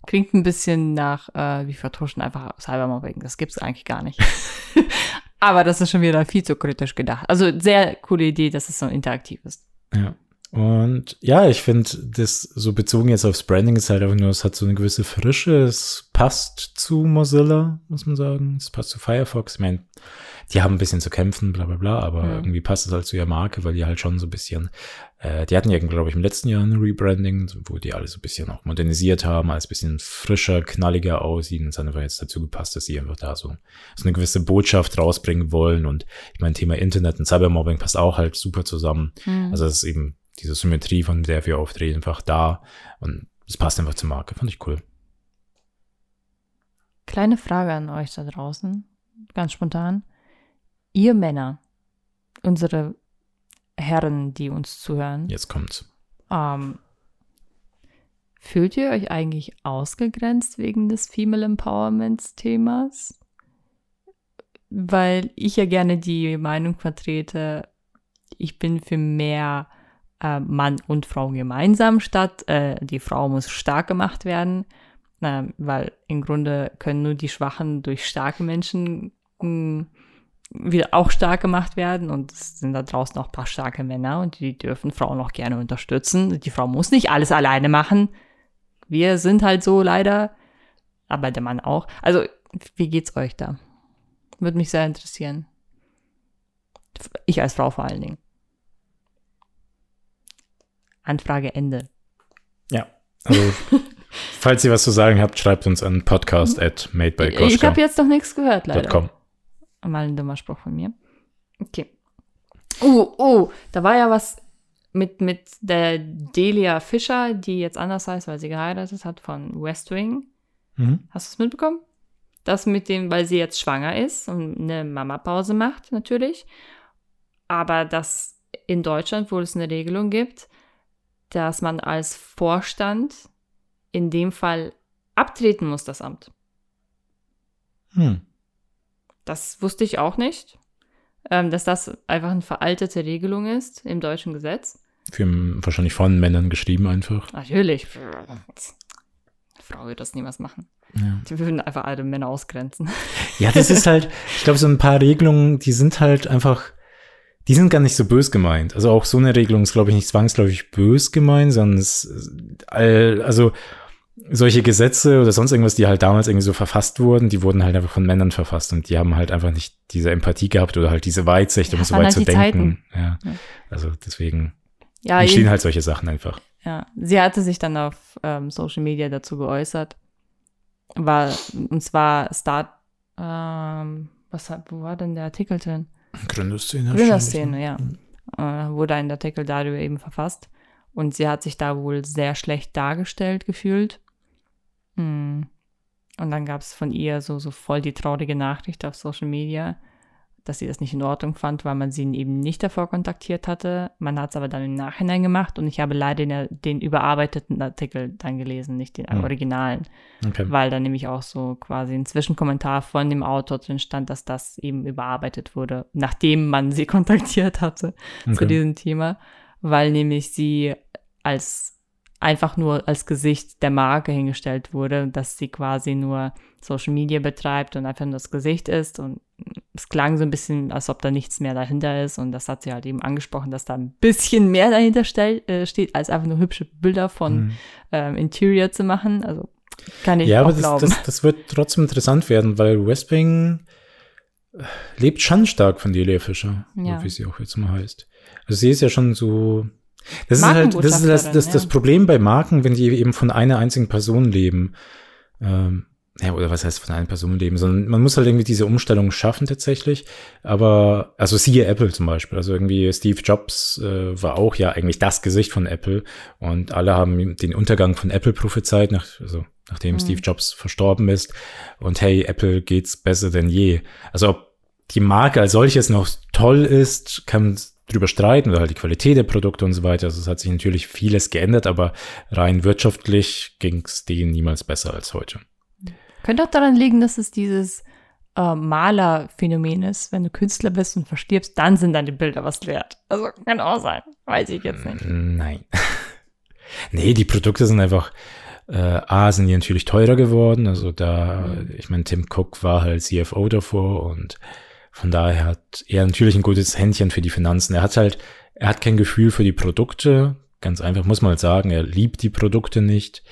Klingt ein bisschen nach, äh, wie vertuschen einfach Cybermobbing. Das gibt's eigentlich gar nicht. aber das ist schon wieder viel zu kritisch gedacht. Also sehr coole Idee, dass es so interaktiv ist. Ja. Und ja, ich finde, das so bezogen jetzt aufs Branding ist halt einfach nur, es hat so eine gewisse Frische. Es passt zu Mozilla, muss man sagen. Es passt zu Firefox. Ich meine, die haben ein bisschen zu kämpfen, bla bla bla, aber Mhm. irgendwie passt es halt zu ihrer Marke, weil die halt schon so ein bisschen, äh, die hatten ja, glaube ich, im letzten Jahr ein Rebranding, wo die alles so ein bisschen auch modernisiert haben, alles ein bisschen frischer, knalliger aussieht. Und es hat einfach jetzt dazu gepasst, dass sie einfach da so, so eine gewisse Botschaft rausbringen wollen. Und ich meine, Thema Internet und Cybermobbing passt auch halt super zusammen. Mhm. Also es ist eben diese Symmetrie, von der wir auftreten, einfach da. Und es passt einfach zur Marke. Fand ich cool. Kleine Frage an euch da draußen, ganz spontan. Ihr Männer, unsere Herren, die uns zuhören, Jetzt kommt's. ähm, fühlt ihr euch eigentlich ausgegrenzt wegen des Female Empowerment-Themas? Weil ich ja gerne die Meinung vertrete, ich bin für mehr äh, Mann und Frau gemeinsam statt äh, die Frau muss stark gemacht werden, äh, weil im Grunde können nur die Schwachen durch starke Menschen mh, wieder auch stark gemacht werden und es sind da draußen auch ein paar starke Männer und die dürfen Frauen auch gerne unterstützen. Die Frau muss nicht alles alleine machen. Wir sind halt so leider, aber der Mann auch. Also, wie geht's euch da? Würde mich sehr interessieren. Ich als Frau vor allen Dingen. Anfrage Ende. Ja. Also, falls ihr was zu sagen habt, schreibt uns an podcast at made by Ich habe jetzt noch nichts gehört, leider. .com. Mal ein dummer Spruch von mir. Okay. Oh, oh, da war ja was mit, mit der Delia Fischer, die jetzt anders heißt, weil sie geheiratet hat von West Wing. Mhm. Hast du es mitbekommen? Das mit dem, weil sie jetzt schwanger ist und eine Mama-Pause macht, natürlich. Aber dass in Deutschland wohl es eine Regelung gibt, dass man als Vorstand in dem Fall abtreten muss, das Amt. Hm. Das wusste ich auch nicht, ähm, dass das einfach eine veraltete Regelung ist im deutschen Gesetz. Für, wahrscheinlich von Männern geschrieben einfach. Natürlich. Eine Frau würde das niemals machen. Ja. Die würden einfach alle Männer ausgrenzen. Ja, das ist halt, ich glaube, so ein paar Regelungen, die sind halt einfach, die sind gar nicht so bös gemeint. Also auch so eine Regelung ist, glaube ich, nicht zwangsläufig bös gemeint, sondern es, also solche Gesetze oder sonst irgendwas, die halt damals irgendwie so verfasst wurden, die wurden halt einfach von Männern verfasst und die haben halt einfach nicht diese Empathie gehabt oder halt diese Weitsicht, um Ja, so weit halt zu denken. Ja. Ja. Also deswegen Ja, entstehen jeden- halt solche Sachen einfach. ja. Sie hatte sich dann auf ähm, Social Media dazu geäußert. War, und zwar Start, ähm, was hat, wo war denn der Artikel drin? Gründerszene. Gründerszene, ja. Äh, wurde ein Artikel darüber eben verfasst. Und sie hat sich da wohl sehr schlecht dargestellt gefühlt. Hm. Und dann gab es von ihr so, so voll die traurige Nachricht auf Social Media, dass sie das nicht in Ordnung fand, weil man sie eben nicht davor kontaktiert hatte. Man hat es aber dann im Nachhinein gemacht und ich habe leider den, den überarbeiteten Artikel dann gelesen, nicht den Hm. originalen Okay. weil da nämlich auch so quasi ein Zwischenkommentar von dem Autor drin stand, dass das eben überarbeitet wurde, nachdem man sie kontaktiert hatte zu okay. diesem Thema, weil nämlich sie als einfach nur als Gesicht der Marke hingestellt wurde, dass sie quasi nur Social Media betreibt und einfach nur das Gesicht ist und es klang so ein bisschen, als ob da nichts mehr dahinter ist. Und das hat sie halt eben angesprochen, dass da ein bisschen mehr dahinter stell, äh, steht, als einfach nur hübsche Bilder von mhm. ähm, Interior zu machen. Also kann ich ja, auch aber das, glauben. das, das wird trotzdem interessant werden, weil West Wing äh, lebt schon stark von Delia Fischer, Ja. wie sie auch jetzt mal heißt. Also sie ist ja schon so. Das ist halt, das ist das, das, das ja. Problem bei Marken, wenn die eben von einer einzigen Person leben. Ähm, ja, oder was heißt von einer Person leben, sondern man muss halt irgendwie diese Umstellung schaffen tatsächlich. Aber, also siehe Apple zum Beispiel. Also irgendwie Steve Jobs äh, war auch ja eigentlich das Gesicht von Apple und alle haben den Untergang von Apple prophezeit, nach, also nachdem Mhm. Steve Jobs verstorben ist. Und hey, Apple geht's besser denn je. Also ob die Marke als solches noch toll ist, kann drüber streiten oder halt die Qualität der Produkte und so weiter. Also es hat sich natürlich vieles geändert, aber rein wirtschaftlich ging's denen niemals besser als heute. Könnte auch daran liegen, dass es dieses äh, Malerphänomen ist. Wenn du Künstler bist und verstirbst, dann sind deine Bilder was wert. Also kann auch sein. Weiß ich jetzt nicht. Nein. nee, die Produkte sind einfach, äh, A, sind die natürlich teurer geworden. Also da, Mhm. ich meine, Tim Cook war halt CFO davor und von daher hat er natürlich ein gutes Händchen für die Finanzen. Er hat halt, er hat kein Gefühl für die Produkte. Ganz einfach muss man halt sagen, er liebt die Produkte nicht.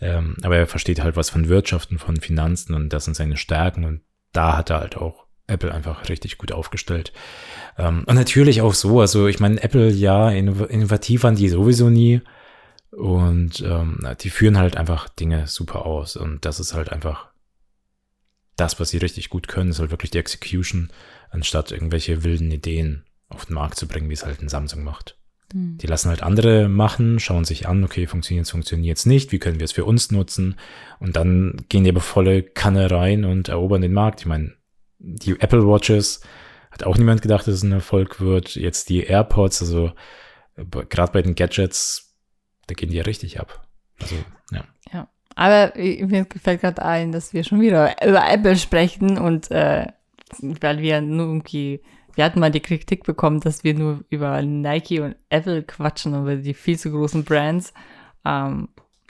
Ähm, aber er versteht halt was von Wirtschaften, von Finanzen und das sind seine Stärken und da hat er halt auch Apple einfach richtig gut aufgestellt. Ähm, und natürlich auch so, also ich meine, Apple, ja, innov innovativ waren die sowieso nie. Und ähm, die führen halt einfach Dinge super aus. Und das ist halt einfach das, was sie richtig gut können, ist halt wirklich die Execution, anstatt irgendwelche wilden Ideen auf den Markt zu bringen, wie es halt ein Samsung macht. Hm. Die lassen halt andere machen, schauen sich an, okay, funktioniert es, funktioniert es nicht, wie können wir es für uns nutzen? Und dann gehen die aber volle Kanne rein und erobern den Markt. Ich meine, die Apple Watches hat auch niemand gedacht, dass es ein Erfolg wird. Jetzt die AirPods, also gerade bei den Gadgets, da gehen die ja richtig ab. Also, ja. Aber äh, mir gefällt gerade ein, dass wir schon wieder über Apple sprechen und äh, weil wir nur irgendwie, wir hatten mal die Kritik bekommen, dass wir nur über Nike und Apple quatschen, über die viel zu großen Brands. Ähm,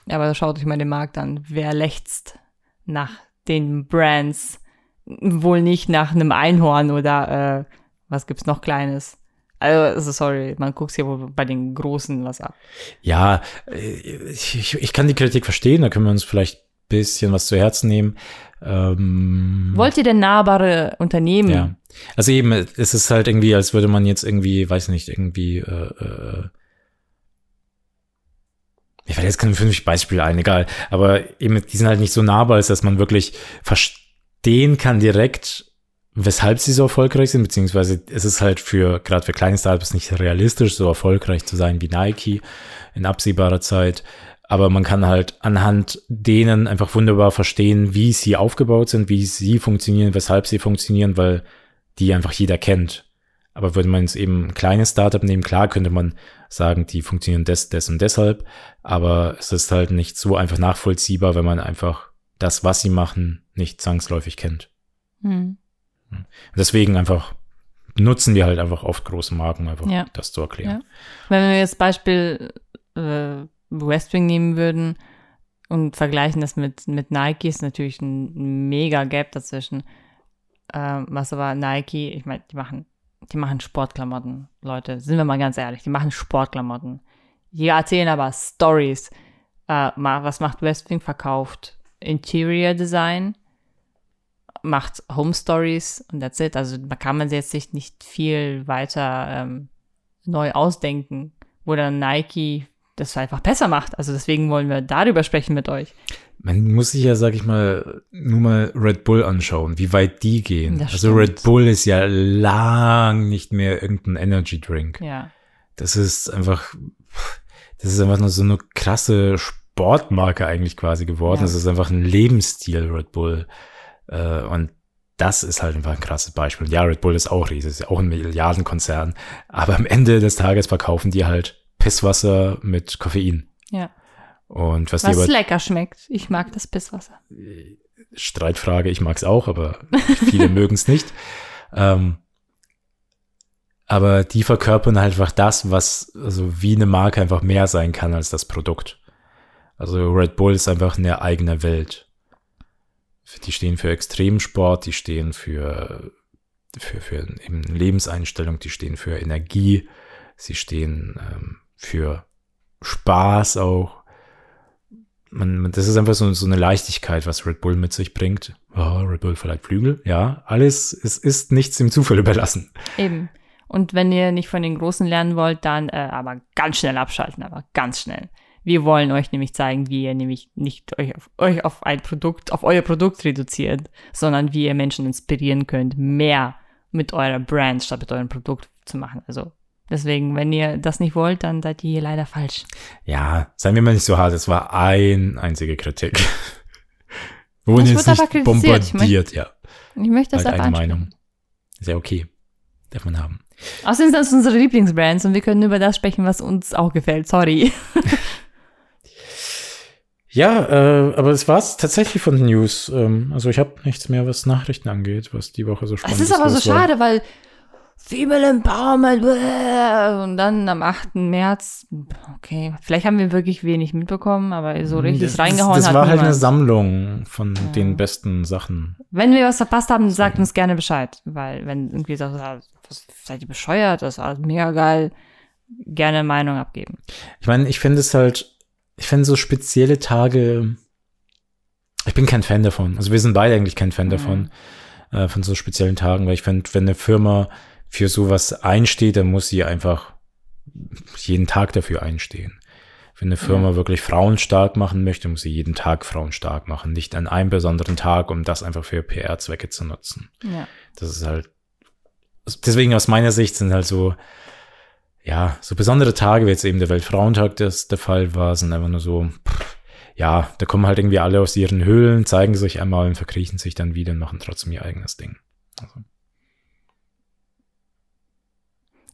aber schaut euch mal den Markt an. Wer lechzt nach den Brands? Wohl nicht nach einem Einhorn oder äh, was gibt's noch Kleines? Also, also sorry, man guckt hier wohl bei den Großen was ab. Ja, äh, ich, ich kann die Kritik verstehen, da können wir uns vielleicht ein bisschen was zu Herzen nehmen. Ähm, Wollt ihr denn nahbare Unternehmen? Ja. Also eben, es ist halt irgendwie, als würde man jetzt irgendwie, weiß nicht, irgendwie, äh, äh, mir fällt jetzt kein fünf Beispiel ein, egal. Aber eben, die sind halt nicht so nahbar, als dass man wirklich verstehen kann direkt, weshalb sie so erfolgreich sind, beziehungsweise es ist halt für, gerade für kleine Startups nicht realistisch, so erfolgreich zu sein wie Nike in absehbarer Zeit. Aber man kann halt anhand denen einfach wunderbar verstehen, wie sie aufgebaut sind, wie sie funktionieren, weshalb sie funktionieren, weil die einfach jeder kennt. Aber würde man jetzt eben ein kleines Startup nehmen, klar könnte man sagen, die funktionieren des, des und deshalb. Aber es ist halt nicht so einfach nachvollziehbar, wenn man einfach das, was sie machen, nicht zwangsläufig kennt. Hm. Und deswegen einfach nutzen wir halt einfach oft große Marken, einfach Ja. das zu erklären. Wenn wir jetzt Beispiel äh, Westwing nehmen würden und vergleichen das mit, mit Nike, ist natürlich ein mega Gap dazwischen. Ähm, was aber Nike, ich meine, die machen, die machen Sportklamotten, Leute, sind wir mal ganz ehrlich, die machen Sportklamotten. Die erzählen aber Stories. Äh, was macht Westwing? Verkauft Interior Design, macht Home Stories und that's it. Also da kann man jetzt sich nicht viel weiter ähm, neu ausdenken, wo dann Nike das einfach besser macht. Also deswegen wollen wir darüber sprechen mit euch. Man muss sich ja, sag ich mal, nur mal Red Bull anschauen, wie weit die gehen. Das also stimmt. Red Bull ist ja lang nicht mehr irgendein Energy Drink. Ja. Das ist einfach, das ist einfach nur so eine krasse Sportmarke eigentlich quasi geworden. Ja. Das ist einfach ein Lebensstil, Red Bull. Äh, Und das ist halt einfach ein krasses Beispiel. Ja, Red Bull ist auch riesig, ist ja auch ein Milliardenkonzern. Aber am Ende des Tages verkaufen die halt Pisswasser mit Koffein. Ja. Und was, Was lecker schmeckt. Ich mag das Pisswasser. Streitfrage, ich mag's auch, aber viele mögen es nicht. Ähm, aber die verkörpern halt einfach das, was also wie eine Marke einfach mehr sein kann als das Produkt. Also Red Bull ist einfach eine eigene Welt. Die stehen für Extremsport, die stehen für für, für eben Lebenseinstellung, die stehen für Energie, sie stehen ähm, für Spaß auch. Man, das ist einfach so, so eine Leichtigkeit, was Red Bull mit sich bringt. Oh, Red Bull vielleicht Flügel, ja, alles, es ist nichts dem Zufall überlassen. Eben. Und wenn ihr nicht von den Großen lernen wollt, dann äh, aber ganz schnell abschalten, aber ganz schnell. Wir wollen euch nämlich zeigen, wie ihr nämlich nicht euch auf, euch auf ein Produkt, auf euer Produkt reduziert, sondern wie ihr Menschen inspirieren könnt, mehr mit eurer Brand statt mit eurem Produkt zu machen. Also deswegen, wenn ihr das nicht wollt, dann seid ihr hier leider falsch. Ja, seien wir mal nicht so hart, es war ein einzige Kritik. Jetzt wurde aber nicht kritisiert. Ich bombardiert, ja. Ich möchte das Halt einfach. Meinung. Sehr okay. Darf man haben. Außerdem sind das unsere Lieblingsbrands und wir können über das sprechen, was uns auch gefällt. Sorry. Ja, äh, aber das war's tatsächlich von den News. Ähm, also ich habe nichts mehr, was Nachrichten angeht, was die Woche so spannend Es ist aber so war. schade, weil Female Empowerment bläh, und dann am 8. März, okay, vielleicht haben wir wirklich wenig mitbekommen, aber so richtig das, reingehauen Das, das hat war halt eine. Sammlung von Ja. den besten Sachen. Wenn wir was verpasst haben, sagt uns gerne Bescheid, weil wenn irgendwie sagt, ah, was, seid ihr bescheuert, das war mega geil, gerne Meinung abgeben. Ich meine, ich finde es halt, ich finde so spezielle Tage, ich bin kein Fan davon. Also wir sind beide eigentlich kein Fan Mhm. davon, äh, von so speziellen Tagen, weil ich finde, wenn eine Firma für sowas einsteht, dann muss sie einfach jeden Tag dafür einstehen. Wenn eine Firma wirklich Frauen stark machen möchte, muss sie jeden Tag Frauen stark machen, nicht an einem besonderen Tag, um das einfach für PR-Zwecke zu nutzen. Ja. Das ist halt, deswegen aus meiner Sicht sind halt so, ja, so besondere Tage, wie jetzt eben der Weltfrauentag das der Fall war, sind einfach nur so, pff, ja, da kommen halt irgendwie alle aus ihren Höhlen, zeigen sich einmal und verkriechen sich dann wieder und machen trotzdem ihr eigenes Ding. Also,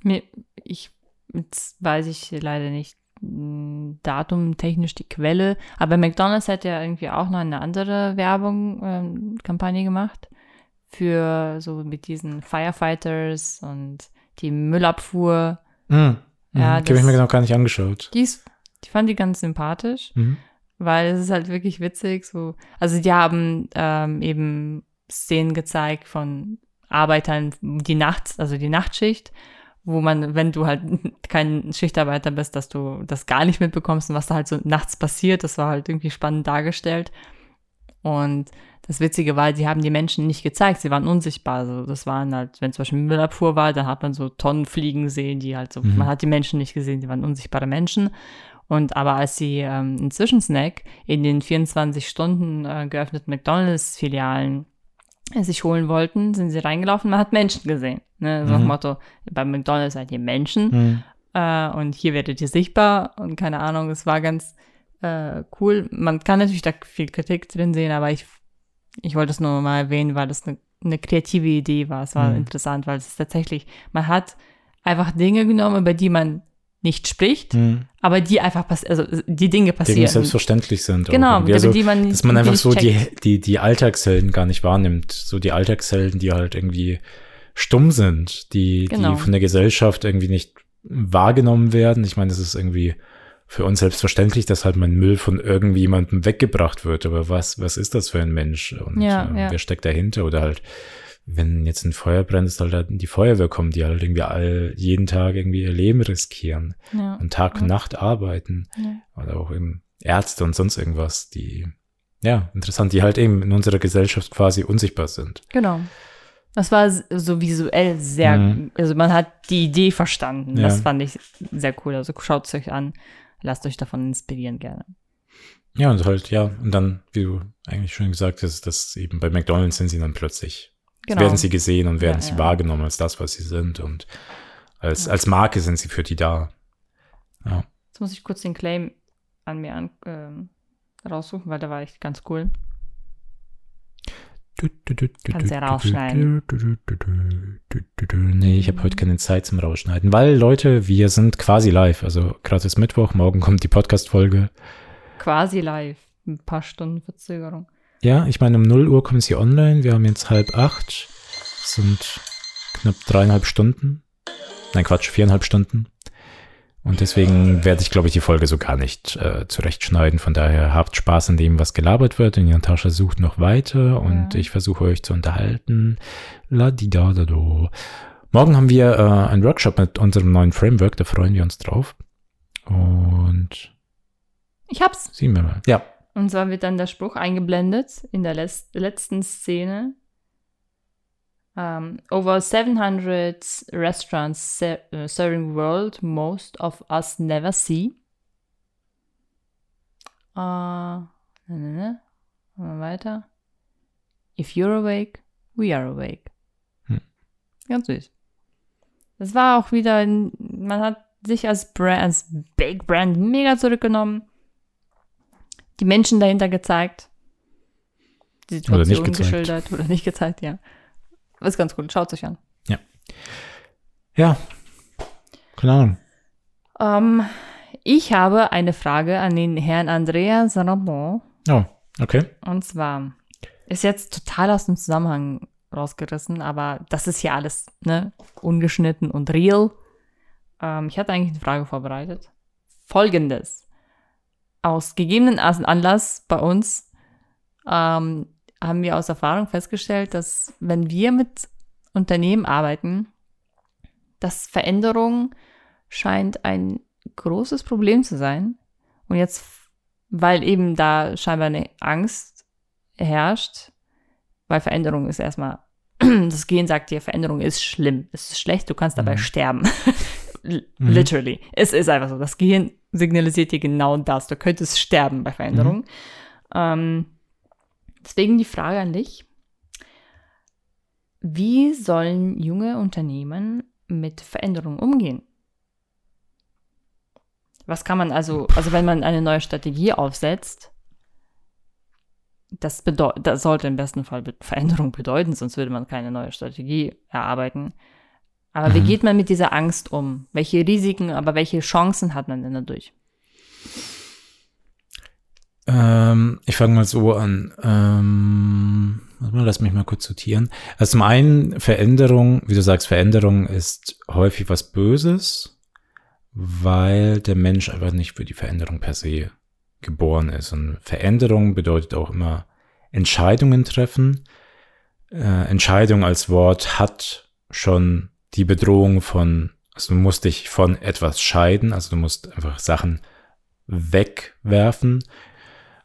Mir, ich, jetzt weiß ich leider nicht mh, Datum technisch die Quelle, aber McDonald's hat ja irgendwie auch noch eine andere Werbung, ähm, Kampagne gemacht für so mit diesen Firefighters und die Müllabfuhr. Ja, ja, die habe ich mir noch gar nicht angeschaut. Die, ist, die fand ich ganz sympathisch. Mhm. weil es ist halt wirklich witzig. So, also die haben ähm, eben Szenen gezeigt von Arbeitern, die nachts, also die Nachtschicht, wo man, wenn du halt kein Schichtarbeiter bist, dass du das gar nicht mitbekommst und was da halt so nachts passiert, das war halt irgendwie spannend dargestellt. Und das Witzige war, sie haben die Menschen nicht gezeigt, sie waren unsichtbar. Also das waren halt, wenn zum Beispiel Müllabfuhr war, dann hat man so Tonnen fliegen sehen, die halt so, Mhm. man hat die Menschen nicht gesehen, die waren unsichtbare Menschen. Und aber als sie ähm, einen Zwischensnack in den 24 Stunden äh, geöffneten McDonalds-Filialen äh, sich holen wollten, sind sie reingelaufen, man hat Menschen gesehen. Ne? So Mhm. Motto, bei McDonalds seid ihr Menschen Mhm. äh, und hier werdet ihr sichtbar und keine Ahnung, es war ganz äh, cool. Man kann natürlich da viel Kritik drin sehen, aber ich, ich wollte es nur mal erwähnen, weil das eine, eine kreative Idee war. Es war Mhm. interessant, weil es ist tatsächlich, man hat einfach Dinge genommen, über die man nicht spricht, Mhm. aber die einfach passieren, also die Dinge Die passieren. selbstverständlich sind. Genau, irgendwie. über Also, die man dass man einfach nicht so die, die, die Alltagshelden gar nicht wahrnimmt. So die Alltagshelden, die halt irgendwie stumm sind, die, Genau. die von der Gesellschaft irgendwie nicht wahrgenommen werden. Ich meine, es ist irgendwie für uns selbstverständlich, dass halt mein Müll von irgendjemandem weggebracht wird. Aber was, was ist das für ein Mensch? Und Ja, äh, ja. wer steckt dahinter? Oder halt, wenn jetzt ein Feuer brennt, ist halt die Feuerwehr kommen, die halt irgendwie all, jeden Tag irgendwie ihr Leben riskieren ja. und Tag und. Nacht arbeiten oder auch eben Ärzte und sonst irgendwas, die, ja, interessant, die halt eben in unserer Gesellschaft quasi unsichtbar sind. Genau. Das war so visuell sehr, Mhm. also man hat die Idee verstanden. Das fand ich sehr cool. Also schaut es euch an. Lasst euch davon inspirieren gerne. Ja, und halt, ja, und dann, wie du eigentlich schon gesagt hast, dass eben bei McDonalds sind sie dann plötzlich, Genau. werden sie gesehen und werden Ja, sie ja. wahrgenommen als das, was sie sind und als, Ja. als Marke sind sie für die da. Ja. Jetzt muss ich kurz den Claim an mir an, ähm, raussuchen, weil der war echt ganz cool. Kannst ja rausschneiden. Nee, ich habe heute keine Zeit zum Rausschneiden, weil Leute, wir sind quasi live. Also gerade ist Mittwoch, morgen kommt die Podcast-Folge. Quasi live. Ein paar Stunden Verzögerung. Ja, ich meine, um 0 Uhr kommen sie online. Wir haben jetzt halb acht. Sind knapp dreieinhalb Stunden. Nein, Quatsch, viereinhalb Stunden. Und deswegen werde ich, glaube ich, die Folge so gar nicht äh, zurechtschneiden. Von daher habt Spaß an dem, was gelabert wird. Und Natascha sucht noch weiter und Ja. ich versuche euch zu unterhalten. La di da da do. Morgen haben wir äh, einen Workshop mit unserem neuen Framework. Da freuen wir uns drauf. Und Ich hab's. sehen wir mal. Ja. Und zwar wird dann der Spruch eingeblendet in der letzten Szene. Um, over 700 restaurants ser uh, serving world most of us never see. Uh, ne, ne, ne. Mal weiter. If you're awake, we are awake. Hm. Ganz süß. Das war auch wieder, man hat sich als Brand, als Big Brand mega zurückgenommen die Menschen dahinter gezeigt. Die Oder Situation gezeigt. geschildert oder nicht gezeigt, ja. Ist ganz cool, schaut euch an. Ja. Keine Ahnung. Ähm, ich habe eine Frage an den Herrn Andreas Ramon. Oh, okay. Und zwar ist jetzt total aus dem Zusammenhang rausgerissen, aber das ist ja alles ne, ungeschnitten und real. Ähm, ich hatte eigentlich eine Frage vorbereitet. Folgendes. Aus gegebenen As- Anlass bei uns ähm, haben wir aus Erfahrung festgestellt, dass wenn wir mit Unternehmen arbeiten, dass Veränderung scheint ein großes Problem zu sein. Und jetzt, weil eben da scheinbar eine Angst herrscht, weil Veränderung ist erstmal, das Gehirn sagt dir, Veränderung ist schlimm, es ist schlecht, du kannst dabei Mhm. sterben. Mhm. Literally. Es ist einfach so. Das Gehirn signalisiert dir genau das. Du könntest sterben bei Veränderung. Ähm, deswegen die Frage an dich. Wie sollen junge Unternehmen mit Veränderungen umgehen? Was kann man also, also wenn man eine neue Strategie aufsetzt, das, das sollte im besten Fall Be- Veränderung bedeuten, sonst würde man keine neue Strategie erarbeiten. Aber wie Mhm. geht man mit dieser Angst um? Welche Risiken, aber welche Chancen hat man denn dadurch? Ähm, ich fange mal so an. Ähm, lass mich mal kurz sortieren. Also zum einen, Veränderung, wie du sagst, Veränderung ist häufig was Böses, weil der Mensch einfach nicht für die Veränderung per se geboren ist. Und Veränderung bedeutet auch immer Entscheidungen treffen. Äh, Entscheidung als Wort hat schon die Bedrohung von, also du musst dich von etwas scheiden, also du musst einfach Sachen wegwerfen.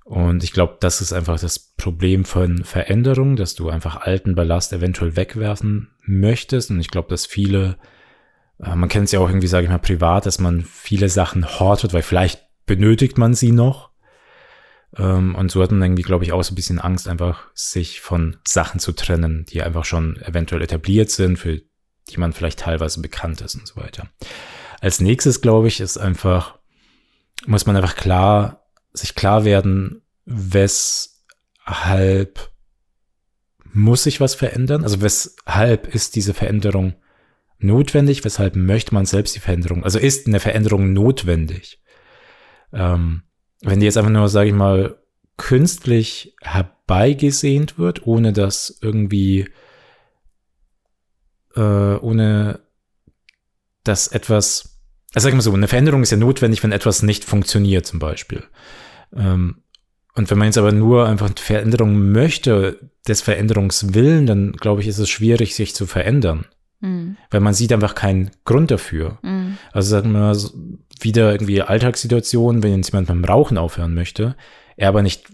Und ich glaube, das ist einfach das Problem von Veränderung, dass du einfach alten Ballast eventuell wegwerfen möchtest. Und ich glaube, dass viele, äh, man kennt es ja auch irgendwie, sage ich mal, privat, dass man viele Sachen hortet, weil vielleicht benötigt man sie noch. Ähm, und so hat man irgendwie, glaube ich, auch so ein bisschen Angst, einfach sich von Sachen zu trennen, die einfach schon eventuell etabliert sind, für die man vielleicht teilweise bekannt ist und so weiter. Als nächstes, glaube ich, ist einfach, muss man einfach klar sich klar werden, weshalb muss sich was verändern? Also weshalb ist diese Veränderung notwendig? Weshalb möchte man selbst die Veränderung? Also ist eine Veränderung notwendig? Ähm, wenn die jetzt einfach nur, sage ich mal, künstlich herbeigesehnt wird, ohne dass irgendwie, äh, ohne dass etwas, also sag ich mal so, eine Veränderung ist ja notwendig, wenn etwas nicht funktioniert, zum Beispiel. Ähm, und wenn man jetzt aber nur einfach Veränderung möchte, des Veränderungswillen, dann glaube ich, ist es schwierig, sich zu verändern. Mhm. Weil man sieht einfach keinen Grund dafür. Mhm. Also sagen wir mal, wieder irgendwie Alltagssituationen, wenn jetzt jemand beim Rauchen aufhören möchte, er aber nicht,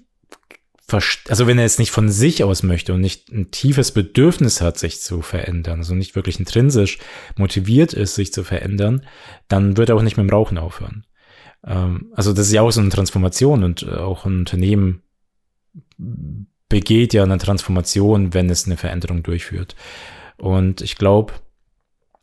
also wenn er es nicht von sich aus möchte und nicht ein tiefes Bedürfnis hat, sich zu verändern, also nicht wirklich intrinsisch motiviert ist, sich zu verändern, dann wird er auch nicht mit dem Rauchen aufhören. Ähm, also das ist ja auch so eine Transformation und äh, auch ein Unternehmen begeht ja eine Transformation, wenn es eine Veränderung durchführt. Und ich glaube,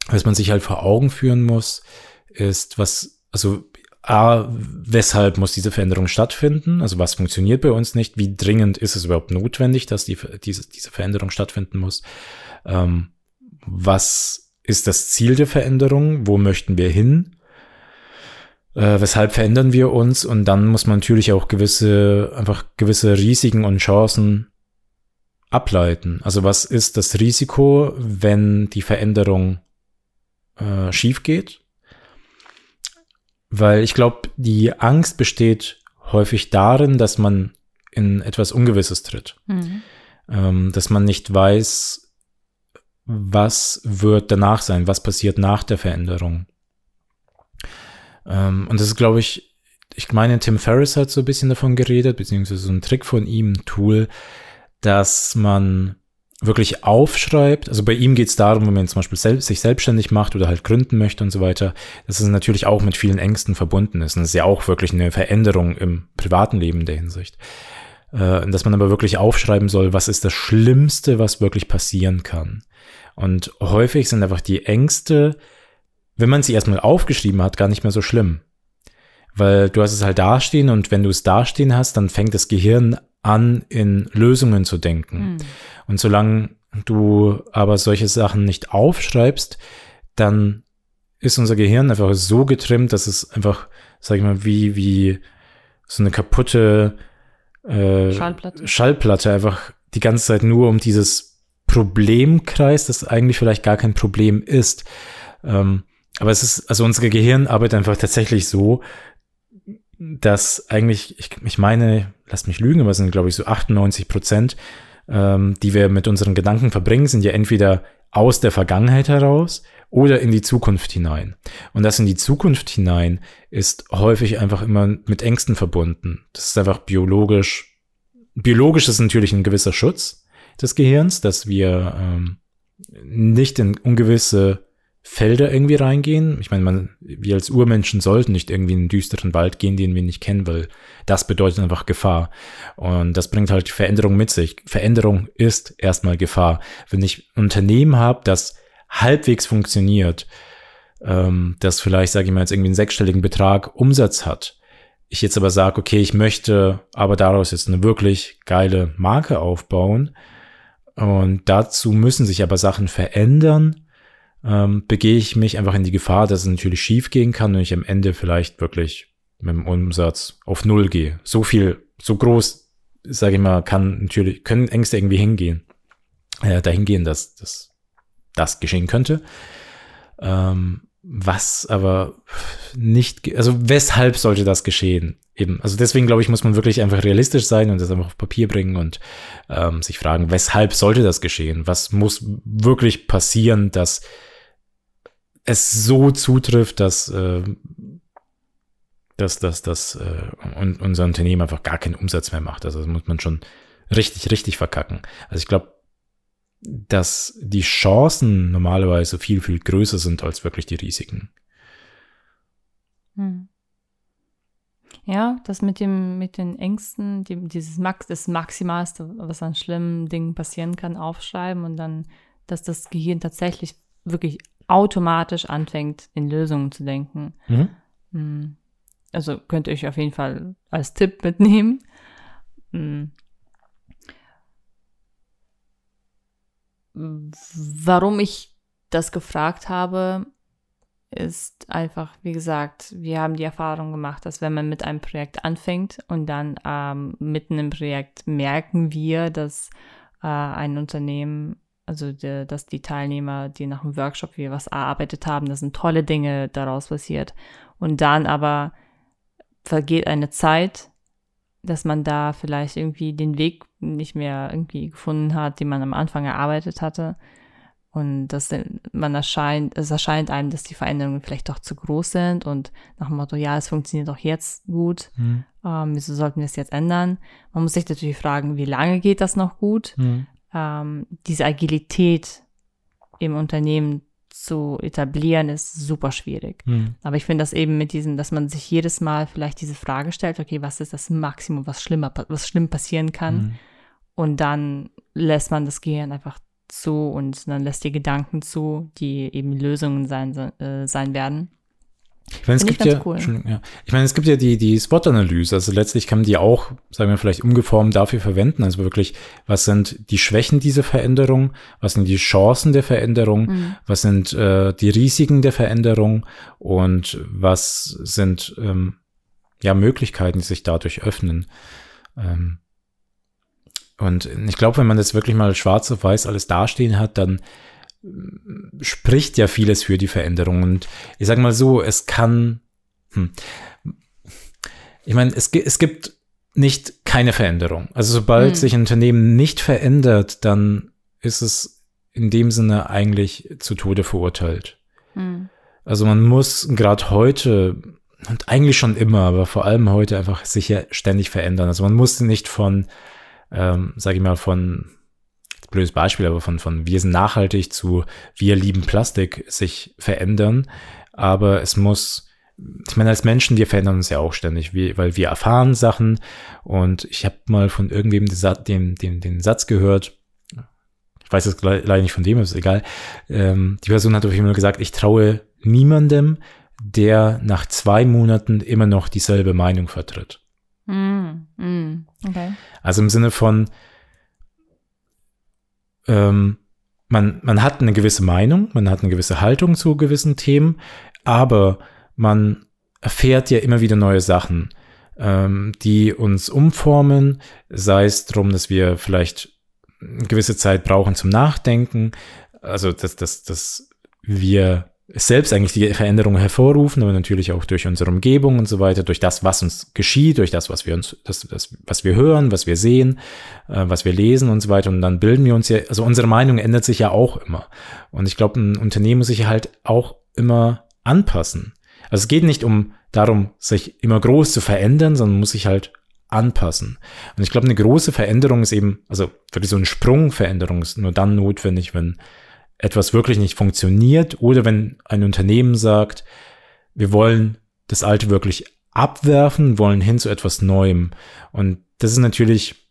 was man sich halt vor Augen führen muss, ist, was, also A, weshalb muss diese Veränderung stattfinden? Also was funktioniert bei uns nicht? Wie dringend ist es überhaupt notwendig, dass die, diese, diese Veränderung stattfinden muss? Ähm, was ist das Ziel der Veränderung? Wo möchten wir hin? Äh, weshalb verändern wir uns? Und dann muss man natürlich auch gewisse, einfach gewisse Risiken und Chancen ableiten. Also was ist das Risiko, wenn die Veränderung äh, schief geht? weil ich glaube, die Angst besteht häufig darin, dass man in etwas Ungewisses tritt. Mhm. Ähm, dass man nicht weiß, was wird danach sein, was passiert nach der Veränderung. Ähm, und das ist, glaube ich, ich meine, Tim Ferriss hat so ein bisschen davon geredet, beziehungsweise so ein Trick von ihm, ein Tool, dass man wirklich aufschreibt, also bei ihm geht es darum, wenn man zum Beispiel selbst, sich selbstständig macht oder halt gründen möchte und so weiter, dass es natürlich auch mit vielen Ängsten verbunden ist. Und es ist ja auch wirklich eine Veränderung im privaten Leben in der Hinsicht. Äh, dass man aber wirklich aufschreiben soll, was ist das Schlimmste, was wirklich passieren kann. Und häufig sind einfach die Ängste, wenn man sie erstmal aufgeschrieben hat, gar nicht mehr so schlimm. Weil du hast es halt dastehen und wenn du es dastehen hast, dann fängt das Gehirn an, in Lösungen zu denken. Mhm. Und solange du aber solche Sachen nicht aufschreibst, dann ist unser Gehirn einfach so getrimmt, dass es einfach, sag ich mal, wie, wie so eine kaputte äh, Schallplatte. Schallplatte einfach die ganze Zeit nur um dieses Problem kreist, das eigentlich vielleicht gar kein Problem ist. Ähm, aber es ist, also unser Gehirn arbeitet einfach tatsächlich so, dass eigentlich, ich, ich meine, lasst mich lügen, aber es sind, glaube ich, so 98 Prozent, ähm, die wir mit unseren Gedanken verbringen, sind ja entweder aus der Vergangenheit heraus oder in die Zukunft hinein. Und das in die Zukunft hinein ist häufig einfach immer mit Ängsten verbunden. Das ist einfach biologisch. Biologisch ist natürlich ein gewisser Schutz des Gehirns, dass wir ähm, nicht in ungewisse Felder irgendwie reingehen. Ich meine, man, wir als Urmenschen sollten nicht irgendwie in einen düsteren Wald gehen, den wir nicht kennen, weil das bedeutet einfach Gefahr. Und das bringt halt Veränderung mit sich. Veränderung ist erstmal Gefahr. Wenn ich ein Unternehmen habe, das halbwegs funktioniert, ähm, das vielleicht, sage ich mal, jetzt irgendwie einen sechsstelligen Betrag Umsatz hat, ich jetzt aber sage, okay, ich möchte aber daraus jetzt eine wirklich geile Marke aufbauen und dazu müssen sich aber Sachen verändern, ähm, begehe ich mich einfach in die Gefahr, dass es natürlich schief gehen kann und ich am Ende vielleicht wirklich mit dem Umsatz auf Null gehe. So viel, so groß, sage ich mal, kann natürlich, können Ängste irgendwie hingehen, äh, dahin dass, dass das geschehen könnte. Ähm, was aber nicht, also weshalb sollte das geschehen? Eben, also deswegen glaube ich, muss man wirklich einfach realistisch sein und das einfach auf Papier bringen und ähm, sich fragen, weshalb sollte das geschehen? Was muss wirklich passieren, dass es so zutrifft, dass, äh, dass, dass, dass äh, unser Unternehmen einfach gar keinen Umsatz mehr macht. Also das muss man schon richtig, richtig verkacken. Also ich glaube, dass die Chancen normalerweise viel, viel größer sind als wirklich die Risiken. Hm. Ja, das mit dem, mit den Ängsten, die, dieses Max, das Maximalste, was an schlimmen Dingen passieren kann, aufschreiben und dann, dass das Gehirn tatsächlich wirklich automatisch anfängt, in Lösungen zu denken. Mhm. Hm. Also könnt ihr euch auf jeden Fall als Tipp mitnehmen. Hm. Warum ich das gefragt habe, ist einfach, wie gesagt, wir haben die Erfahrung gemacht, dass wenn man mit einem Projekt anfängt und dann ähm, mitten im Projekt merken wir, dass äh, ein Unternehmen also der, dass die Teilnehmer, die nach dem Workshop hier was erarbeitet haben, da sind tolle Dinge daraus passiert. Und dann aber vergeht eine Zeit, dass man da vielleicht irgendwie den Weg nicht mehr irgendwie gefunden hat, den man am Anfang erarbeitet hatte. Und dass man erscheint, es erscheint einem, dass die Veränderungen vielleicht doch zu groß sind und nach dem Motto, ja, es funktioniert doch jetzt gut, mhm. ähm, wieso sollten wir es jetzt ändern? Man muss sich natürlich fragen, wie lange geht das noch gut? Mhm ähm, diese Agilität im Unternehmen zu etablieren, ist super schwierig. Mhm. Aber ich finde das eben mit diesem, dass man sich jedes Mal vielleicht diese Frage stellt, okay, was ist das Maximum, was schlimmer, was schlimm passieren kann? Mhm. Und dann lässt man das Gehirn einfach zu und dann lässt die Gedanken zu, die eben Lösungen sein, äh, sein werden. Ich meine, es gibt ja, cool. ja, ich meine, es gibt ja die, die SWOT-Analyse. Also letztlich kann man die auch, sagen wir vielleicht umgeformt dafür verwenden. Also wirklich, was sind die Schwächen dieser Veränderung? Was sind die Chancen der Veränderung? Mhm. Was sind äh, die Risiken der Veränderung? Und was sind, ähm, ja, Möglichkeiten, die sich dadurch öffnen? Ähm, und ich glaube, wenn man das wirklich mal schwarz auf weiß alles dastehen hat, dann spricht ja vieles für die Veränderung. Und ich sage mal so, es kann hm. Ich meine, es, es gibt nicht keine Veränderung. Also sobald hm. sich ein Unternehmen nicht verändert, dann ist es in dem Sinne eigentlich zu Tode verurteilt. Hm. Also man muss gerade heute und eigentlich schon immer, aber vor allem heute einfach sich ja ständig verändern. Also man muss nicht von, ähm, sage ich mal, von blödes Beispiel, aber von, von wir sind nachhaltig zu wir lieben Plastik sich verändern. Aber es muss, ich meine, als Menschen, wir verändern uns ja auch ständig, weil wir erfahren Sachen. Und ich habe mal von irgendwem den, den, den Satz gehört, ich weiß es leider nicht von dem, ist egal. Ähm, die Person hat auf jeden Fall gesagt, ich traue niemandem, der nach zwei Monaten immer noch dieselbe Meinung vertritt. Mm, mm, okay. Also im Sinne von, ähm, man, man hat eine gewisse Meinung, man hat eine gewisse Haltung zu gewissen Themen, aber man erfährt ja immer wieder neue Sachen, ähm, die uns umformen, sei es darum, dass wir vielleicht eine gewisse Zeit brauchen zum Nachdenken, also dass, dass, dass wir selbst eigentlich die Veränderung hervorrufen, aber natürlich auch durch unsere Umgebung und so weiter, durch das, was uns geschieht, durch das, was wir uns, das, das was wir hören, was wir sehen, äh, was wir lesen und so weiter. Und dann bilden wir uns ja, also unsere Meinung ändert sich ja auch immer. Und ich glaube, ein Unternehmen muss sich halt auch immer anpassen. Also es geht nicht um darum, sich immer groß zu verändern, sondern muss sich halt anpassen. Und ich glaube, eine große Veränderung ist eben, also wirklich so eine Sprungveränderung ist nur dann notwendig, wenn etwas wirklich nicht funktioniert oder wenn ein Unternehmen sagt, wir wollen das Alte wirklich abwerfen, wollen hin zu etwas Neuem. Und das ist natürlich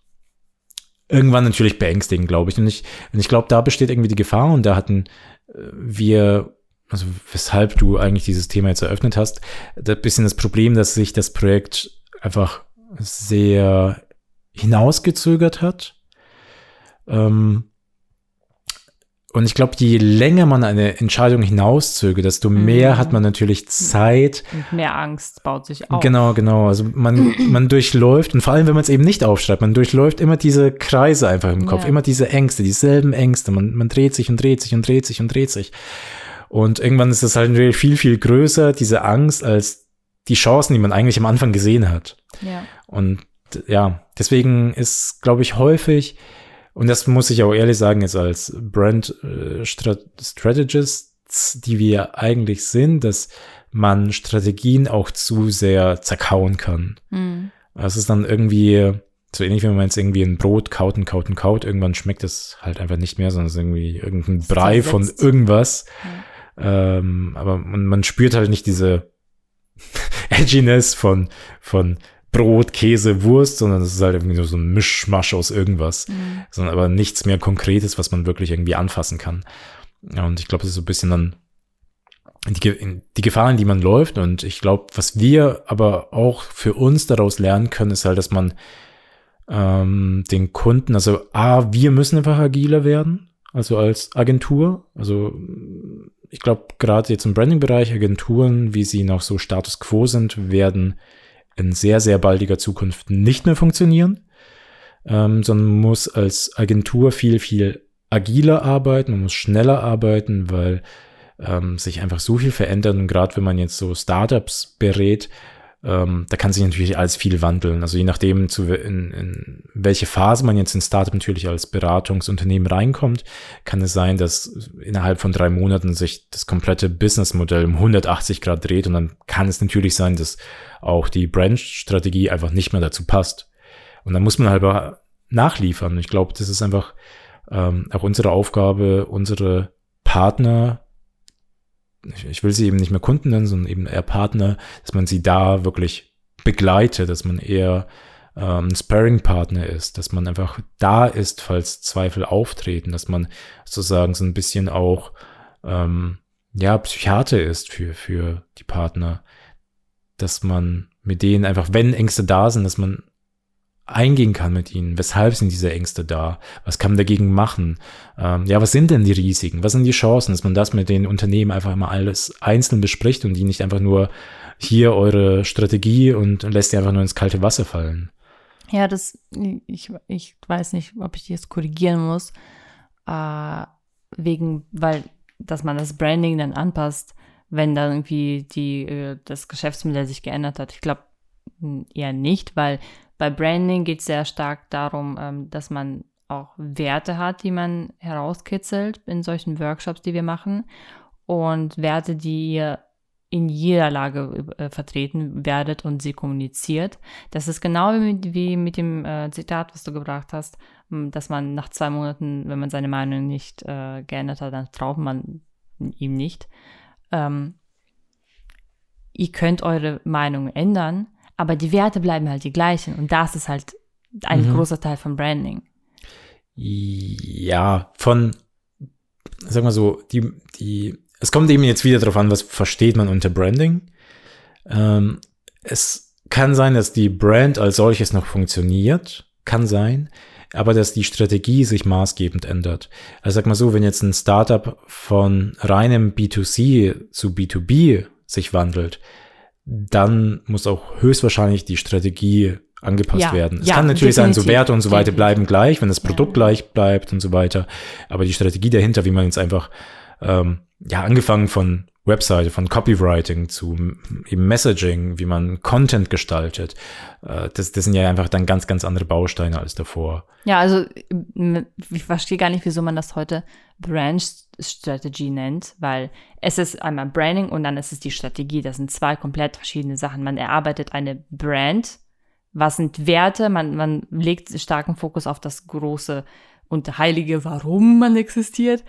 irgendwann natürlich beängstigend, glaube ich. Und ich, und ich glaube, da besteht irgendwie die Gefahr und da hatten äh, wir, also weshalb du eigentlich dieses Thema jetzt eröffnet hast, ein bisschen das Problem, dass sich das Projekt einfach sehr hinausgezögert hat. Ähm, und ich glaube, je länger man eine Entscheidung hinauszöge, desto mehr mhm. hat man natürlich Zeit. Und mehr Angst baut sich auf. Genau, genau. Also man, man durchläuft, und vor allem, wenn man es eben nicht aufschreibt, man durchläuft immer diese Kreise einfach im Kopf, ja. immer diese Ängste, dieselben Ängste. Man, man dreht sich und dreht sich und dreht sich und dreht sich. Und irgendwann ist es halt natürlich viel, viel größer, diese Angst, als die Chancen, die man eigentlich am Anfang gesehen hat. Ja. Und ja, deswegen ist, glaube ich, häufig und das muss ich auch ehrlich sagen, jetzt als Brand äh, Strategists, die wir eigentlich sind, dass man Strategien auch zu sehr zerkauen kann. Mhm. Das ist dann irgendwie so ähnlich, wie man jetzt irgendwie ein Brot kaut und kaut und kaut, irgendwann schmeckt es halt einfach nicht mehr, sondern es ist irgendwie irgendein Brei von irgendwas. Ja. Ähm, aber man, man spürt halt nicht diese Edginess von, von Brot, Käse, Wurst, sondern es ist halt irgendwie so ein Mischmasch aus irgendwas, mhm. sondern aber nichts mehr Konkretes, was man wirklich irgendwie anfassen kann. Und ich glaube, das ist so ein bisschen dann die, die Gefahren, die man läuft. Und ich glaube, was wir aber auch für uns daraus lernen können, ist halt, dass man ähm, den Kunden, also A, wir müssen einfach agiler werden, also als Agentur. Also ich glaube, gerade jetzt im Branding-Bereich, Agenturen, wie sie noch so Status quo sind, werden in sehr, sehr baldiger Zukunft nicht mehr funktionieren, ähm, sondern muss als Agentur viel, viel agiler arbeiten, man muss schneller arbeiten, weil ähm, sich einfach so viel verändert. Und gerade wenn man jetzt so Startups berät, ähm, da kann sich natürlich alles viel wandeln. Also je nachdem, zu, in, in welche Phase man jetzt in Startup natürlich als Beratungsunternehmen reinkommt, kann es sein, dass innerhalb von drei Monaten sich das komplette Businessmodell um 180 Grad dreht und dann kann es natürlich sein, dass auch die Branch-Strategie einfach nicht mehr dazu passt. Und dann muss man halt nachliefern. Ich glaube, das ist einfach ähm, auch unsere Aufgabe, unsere Partner ich will sie eben nicht mehr Kunden nennen, sondern eben eher Partner, dass man sie da wirklich begleitet, dass man eher ähm, Sparring-Partner ist, dass man einfach da ist, falls Zweifel auftreten, dass man sozusagen so ein bisschen auch ähm, ja Psychiater ist für für die Partner, dass man mit denen einfach, wenn Ängste da sind, dass man eingehen kann mit ihnen. Weshalb sind diese Ängste da? Was kann man dagegen machen? Ähm, ja, was sind denn die Risiken? Was sind die Chancen, dass man das mit den Unternehmen einfach mal alles einzeln bespricht und die nicht einfach nur hier eure Strategie und, lässt die einfach nur ins kalte Wasser fallen? Ja, das, ich, ich weiß nicht, ob ich das korrigieren muss, äh, wegen, weil, dass man das Branding dann anpasst, wenn dann irgendwie die, äh, das Geschäftsmodell sich geändert hat. Ich glaube eher nicht, weil bei Branding geht es sehr stark darum, ähm, dass man auch Werte hat, die man herauskitzelt in solchen Workshops, die wir machen. Und Werte, die ihr in jeder Lage äh, vertreten werdet und sie kommuniziert. Das ist genau wie mit, wie mit dem äh, Zitat, was du gebracht hast, dass man nach zwei Monaten, wenn man seine Meinung nicht äh, geändert hat, dann traut man ihm nicht. Ähm, ihr könnt eure Meinung ändern, aber die Werte bleiben halt die gleichen und das ist halt ein mhm. großer Teil von Branding. Ja, von, sag mal so, die, die, es kommt eben jetzt wieder darauf an, was versteht man unter Branding. Ähm, es kann sein, dass die Brand als solches noch funktioniert, kann sein, aber dass die Strategie sich maßgebend ändert. Also sag mal so, wenn jetzt ein Startup von reinem B2C zu B2B sich wandelt, dann muss auch höchstwahrscheinlich die Strategie angepasst ja, werden. Es ja, kann natürlich sein, so Werte und so weiter bleiben gleich, wenn das Produkt ja. gleich bleibt und so weiter. Aber die Strategie dahinter, wie man jetzt einfach, ähm, ja, angefangen von Webseite, von Copywriting zu eben Messaging, wie man Content gestaltet, äh, das, das sind ja einfach dann ganz, ganz andere Bausteine als davor. Ja, also ich verstehe gar nicht, wieso man das heute Brand Strategy nennt, weil es ist einmal Branding und dann ist es die Strategie. Das sind zwei komplett verschiedene Sachen. Man erarbeitet eine Brand, was sind Werte, man, man legt starken Fokus auf das große und heilige, warum man existiert.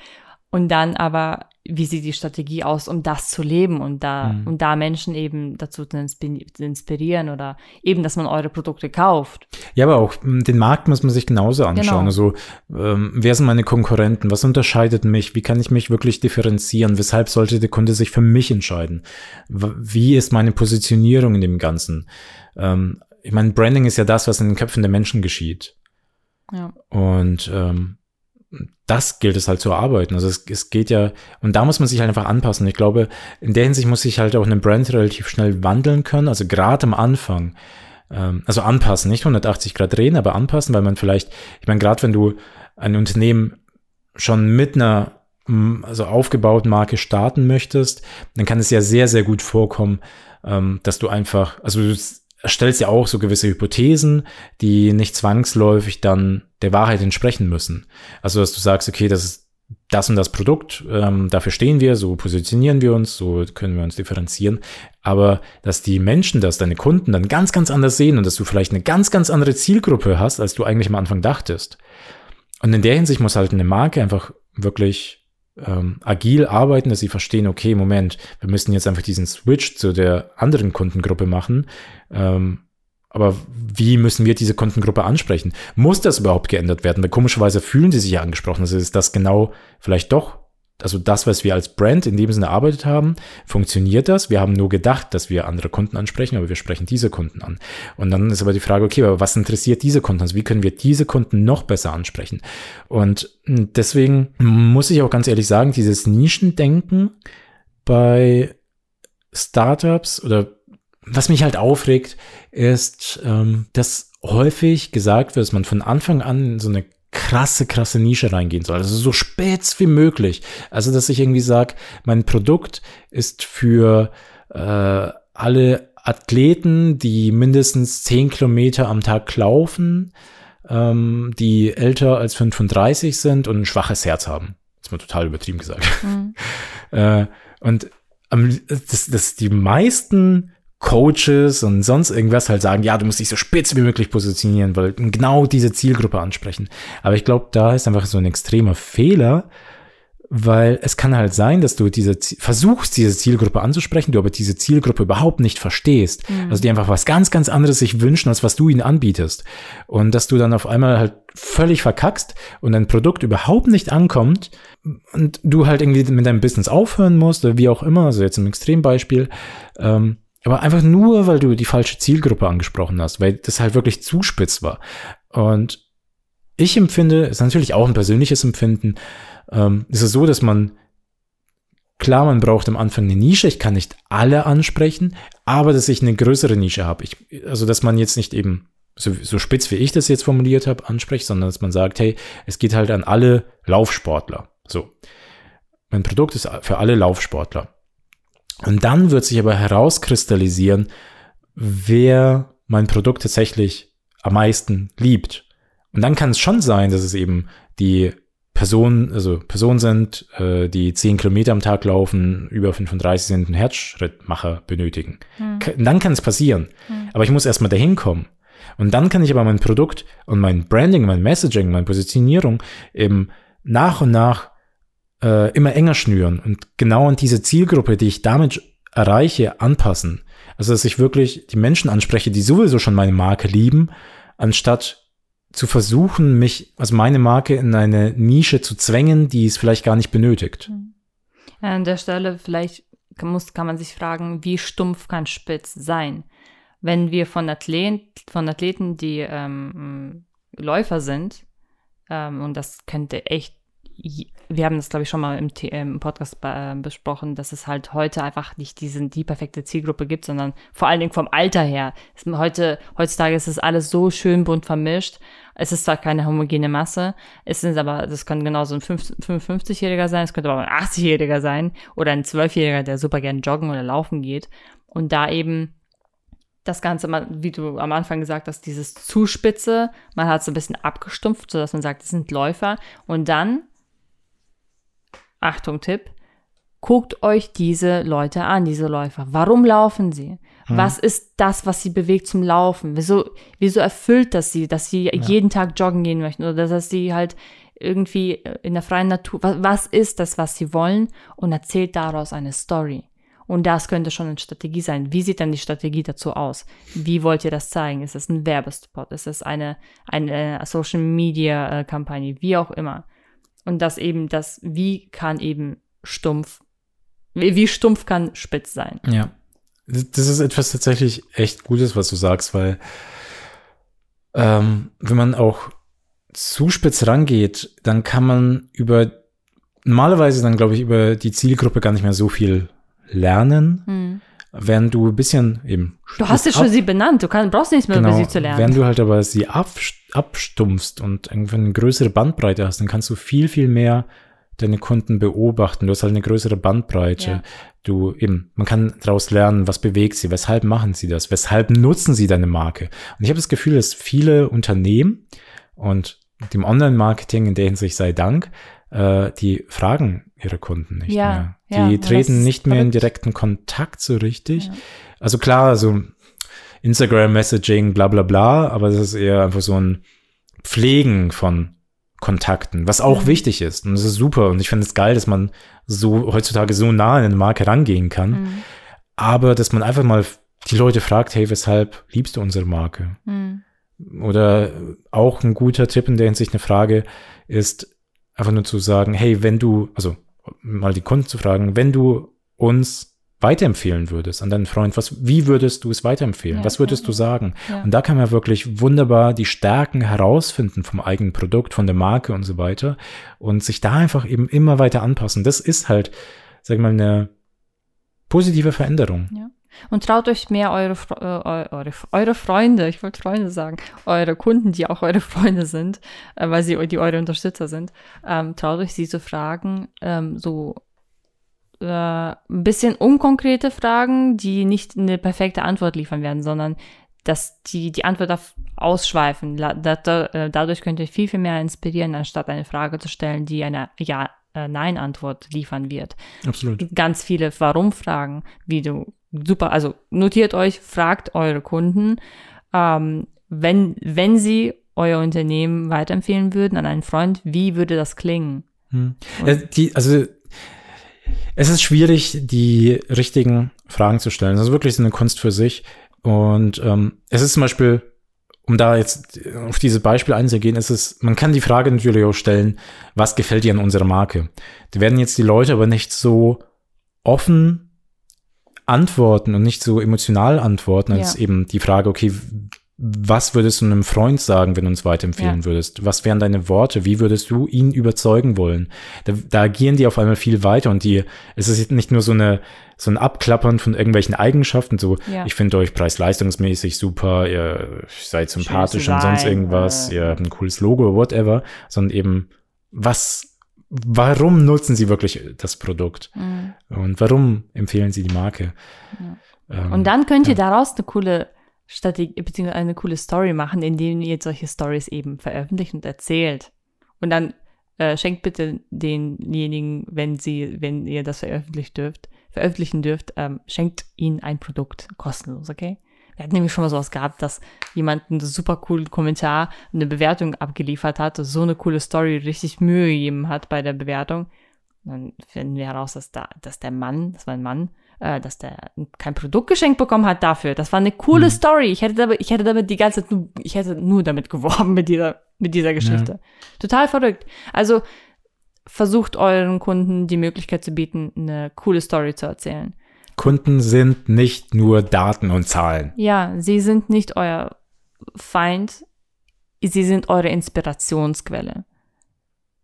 Und dann aber, wie sieht die Strategie aus, um das zu leben und da, mhm. und da Menschen eben dazu zu inspirieren oder eben, dass man eure Produkte kauft. Ja, aber auch hm, den Markt muss man sich genauso anschauen. Genau. Also, ähm, wer sind meine Konkurrenten? Was unterscheidet mich? Wie kann ich mich wirklich differenzieren? Weshalb sollte der Kunde sich für mich entscheiden? Wie ist meine Positionierung in dem Ganzen? Ähm, ich meine, Branding ist ja das, was in den Köpfen der Menschen geschieht. Ja. Und ähm, das gilt es halt zu erarbeiten. Also es, es geht ja, und da muss man sich halt einfach anpassen. Ich glaube, in der Hinsicht muss sich halt auch eine Brand relativ schnell wandeln können. Also gerade am Anfang. Ähm, also anpassen, nicht 180 Grad drehen, aber anpassen, weil man vielleicht, ich meine, gerade wenn du ein Unternehmen schon mit einer also aufgebauten Marke starten möchtest, dann kann es ja sehr, sehr gut vorkommen, ähm, dass du einfach, also du erstellst ja auch so gewisse Hypothesen, die nicht zwangsläufig dann der Wahrheit entsprechen müssen. Also, dass du sagst, okay, das ist das und das Produkt, ähm, dafür stehen wir, so positionieren wir uns, so können wir uns differenzieren. Aber dass die Menschen das, deine Kunden dann ganz, ganz anders sehen und dass du vielleicht eine ganz, ganz andere Zielgruppe hast, als du eigentlich am Anfang dachtest. Und in der Hinsicht muss halt eine Marke einfach wirklich ähm, agil arbeiten, dass sie verstehen, okay, Moment, wir müssen jetzt einfach diesen Switch zu der anderen Kundengruppe machen. Ähm, aber wie müssen wir diese Kundengruppe ansprechen? Muss das überhaupt geändert werden? Weil komischerweise fühlen sie sich ja angesprochen. Also ist das genau vielleicht doch also das, was wir als Brand in dem Sinne erarbeitet haben, funktioniert das? Wir haben nur gedacht, dass wir andere Kunden ansprechen, aber wir sprechen diese Kunden an. Und dann ist aber die Frage, okay, aber was interessiert diese Kunden? Also wie können wir diese Kunden noch besser ansprechen? Und deswegen muss ich auch ganz ehrlich sagen, dieses Nischendenken bei Startups oder was mich halt aufregt, ist, ähm, dass häufig gesagt wird, dass man von Anfang an in so eine krasse, krasse Nische reingehen soll. Also so spitz wie möglich. Also, dass ich irgendwie sage, mein Produkt ist für äh, alle Athleten, die mindestens 10 Kilometer am Tag laufen, ähm, die älter als 35 sind und ein schwaches Herz haben. Das ist mal total übertrieben gesagt. Mhm. äh, und das, das die meisten Coaches und sonst irgendwas halt sagen, ja, du musst dich so spitz wie möglich positionieren, weil genau diese Zielgruppe ansprechen. Aber ich glaube, da ist einfach so ein extremer Fehler, weil es kann halt sein, dass du diese versuchst, diese Zielgruppe anzusprechen, du aber diese Zielgruppe überhaupt nicht verstehst. Mhm. Also die einfach was ganz, ganz anderes sich wünschen, als was du ihnen anbietest. Und dass du dann auf einmal halt völlig verkackst und dein Produkt überhaupt nicht ankommt und du halt irgendwie mit deinem Business aufhören musst oder wie auch immer, also jetzt im Extrembeispiel, ähm, aber einfach nur, weil du die falsche Zielgruppe angesprochen hast, weil das halt wirklich zu spitz war. Und ich empfinde, ist natürlich auch ein persönliches Empfinden, ähm, ist es so, dass man, klar, man braucht am Anfang eine Nische, ich kann nicht alle ansprechen, aber dass ich eine größere Nische habe. Also, dass man jetzt nicht eben so, so spitz, wie ich das jetzt formuliert habe, anspricht, sondern dass man sagt, hey, es geht halt an alle Laufsportler. So. Mein Produkt ist für alle Laufsportler. Und dann wird sich aber herauskristallisieren, wer mein Produkt tatsächlich am meisten liebt. Und dann kann es schon sein, dass es eben die Personen, also Personen sind, äh, die 10 Kilometer am Tag laufen, über 35 sind einen Herzschrittmacher benötigen. Hm. Dann kann es passieren. Hm. Aber ich muss erstmal dahin kommen. Und dann kann ich aber mein Produkt und mein Branding, mein Messaging, meine Positionierung eben nach und nach äh, immer enger schnüren und genau an diese Zielgruppe, die ich damit erreiche, anpassen. Also dass ich wirklich die Menschen anspreche, die sowieso schon meine Marke lieben, anstatt zu versuchen, mich, also meine Marke in eine Nische zu zwängen, die es vielleicht gar nicht benötigt. Mhm. An der Stelle vielleicht muss, kann man sich fragen, wie stumpf kann Spitz sein? Wenn wir von, Athlet, von Athleten, die ähm, Läufer sind, ähm, und das könnte echt wir haben das, glaube ich, schon mal im, im Podcast äh, besprochen, dass es halt heute einfach nicht diesen, die perfekte Zielgruppe gibt, sondern vor allen Dingen vom Alter her. Heute, heutzutage ist es alles so schön bunt vermischt. Es ist zwar keine homogene Masse, es ist aber, das kann genauso ein 55-Jähriger sein, es könnte aber ein 80-Jähriger sein oder ein 12-Jähriger, der super gern joggen oder laufen geht. Und da eben das Ganze, wie du am Anfang gesagt hast, dieses Zuspitze, man hat es ein bisschen abgestumpft, sodass man sagt, es sind Läufer. Und dann Achtung Tipp, guckt euch diese Leute an, diese Läufer. Warum laufen sie? Hm. Was ist das, was sie bewegt zum Laufen? Wieso, wieso erfüllt das sie, dass sie ja. jeden Tag joggen gehen möchten oder dass sie halt irgendwie in der freien Natur, was, was ist das, was sie wollen? Und erzählt daraus eine Story. Und das könnte schon eine Strategie sein. Wie sieht dann die Strategie dazu aus? Wie wollt ihr das zeigen? Ist es ein Werbespot? Ist es eine, eine Social Media Kampagne? Wie auch immer. Und das eben das, wie kann eben stumpf, wie, stumpf kann spitz sein. Ja. Das ist etwas tatsächlich echt Gutes, was du sagst, weil ähm, wenn man auch zu spitz rangeht, dann kann man über, normalerweise dann glaube ich, über die Zielgruppe gar nicht mehr so viel lernen. Hm wenn du ein bisschen eben. Du hast ja schon sie benannt, du kann, brauchst nichts mehr genau, über sie zu lernen. Wenn du halt aber sie abstumpfst und irgendwie eine größere Bandbreite hast, dann kannst du viel, viel mehr deine Kunden beobachten. Du hast halt eine größere Bandbreite. Ja. Du eben, man kann daraus lernen, was bewegt sie, weshalb machen sie das, weshalb nutzen sie deine Marke. Und ich habe das Gefühl, dass viele Unternehmen und dem Online-Marketing in der Hinsicht sei Dank, äh, die fragen ihre Kunden nicht ja, mehr. Die ja, treten nicht mehr in direkten Kontakt so richtig. Also klar, so Instagram-Messaging, bla bla bla, aber das ist eher einfach so ein Pflegen von Kontakten, was auch mhm. wichtig ist. Und das ist super. Und ich finde es geil, dass man so heutzutage so nah an eine Marke rangehen kann. Mhm. Aber dass man einfach mal die Leute fragt, hey, weshalb liebst du unsere Marke? Mhm. Oder auch ein guter Tipp in der Hinsicht eine Frage ist, einfach nur zu sagen, hey, wenn du, also mal die Kunden zu fragen, wenn du uns weiterempfehlen würdest an deinen Freund, was, wie würdest du es weiterempfehlen? Ja, was würdest du sagen? Ja. Und da kann man wirklich wunderbar die Stärken herausfinden vom eigenen Produkt, von der Marke und so weiter und sich da einfach eben immer weiter anpassen. Das ist halt, sag ich mal, eine positive Veränderung. Ja. Und traut euch mehr eure, äh, eure, eure Freunde, ich wollte Freunde sagen, eure Kunden, die auch eure Freunde sind, äh, weil sie die eure Unterstützer sind, ähm, traut euch sie zu fragen, ähm, so äh, ein bisschen unkonkrete Fragen, die nicht eine perfekte Antwort liefern werden, sondern dass die, die Antwort auf ausschweifen. Äh, dadurch könnt ihr viel, viel mehr inspirieren, anstatt eine Frage zu stellen, die eine Ja, äh, liefern wird. Absolut. Ganz viele Warum-Fragen, wie du super, also notiert euch, fragt eure Kunden, ähm, wenn, wenn sie euer Unternehmen weiterempfehlen würden an einen Freund, wie würde das klingen? Hm. Ja, die, also es ist schwierig, die richtigen Fragen zu stellen. Das ist wirklich so eine Kunst für sich. Und ähm, es ist zum Beispiel, um da jetzt auf diese Beispiele einzugehen, ist es, man kann die Frage natürlich auch stellen, was gefällt dir an unserer Marke? Da werden jetzt die Leute aber nicht so offen antworten und nicht so emotional antworten, als ja. eben die Frage, okay, was würdest du einem Freund sagen, wenn du uns weiterempfehlen ja. würdest? Was wären deine Worte? Wie würdest du ihn überzeugen wollen? Da, da agieren die auf einmal viel weiter und die, es ist nicht nur so eine, so ein Abklappern von irgendwelchen Eigenschaften, so, ja. ich finde euch preis-leistungsmäßig super, ihr seid sympathisch und sonst irgendwas, ihr habt ein cooles Logo, whatever, sondern eben, was warum nutzen sie wirklich das Produkt? Mhm. Und warum empfehlen sie die Marke? Ähm, Und dann könnt ihr ja. daraus eine coole Strategie, beziehungsweise eine coole Story machen, indem ihr solche Stories eben veröffentlicht und erzählt. Und dann äh, schenkt bitte denjenigen, wenn sie, wenn ihr das veröffentlicht dürft, veröffentlichen dürft, ähm, schenkt ihnen ein Produkt kostenlos, okay? Wir hatten nämlich schon mal sowas gehabt, dass jemand einen super coolen Kommentar, eine Bewertung abgeliefert hat, so eine coole Story, richtig Mühe gegeben hat bei der Bewertung. Dann finden wir heraus, dass, da, dass der Mann, das war ein Mann, äh, dass der kein Produkt geschenkt bekommen hat dafür. Das war eine coole Mhm. Story. Ich hätte, damit, ich hätte damit die ganze Zeit nur, ich hätte nur damit geworben mit dieser, mit dieser Geschichte. Total verrückt. Also versucht euren Kunden die Möglichkeit zu bieten, eine coole Story zu erzählen. Kunden sind nicht nur Daten und Zahlen. Ja, sie sind nicht euer Feind, sie sind eure Inspirationsquelle.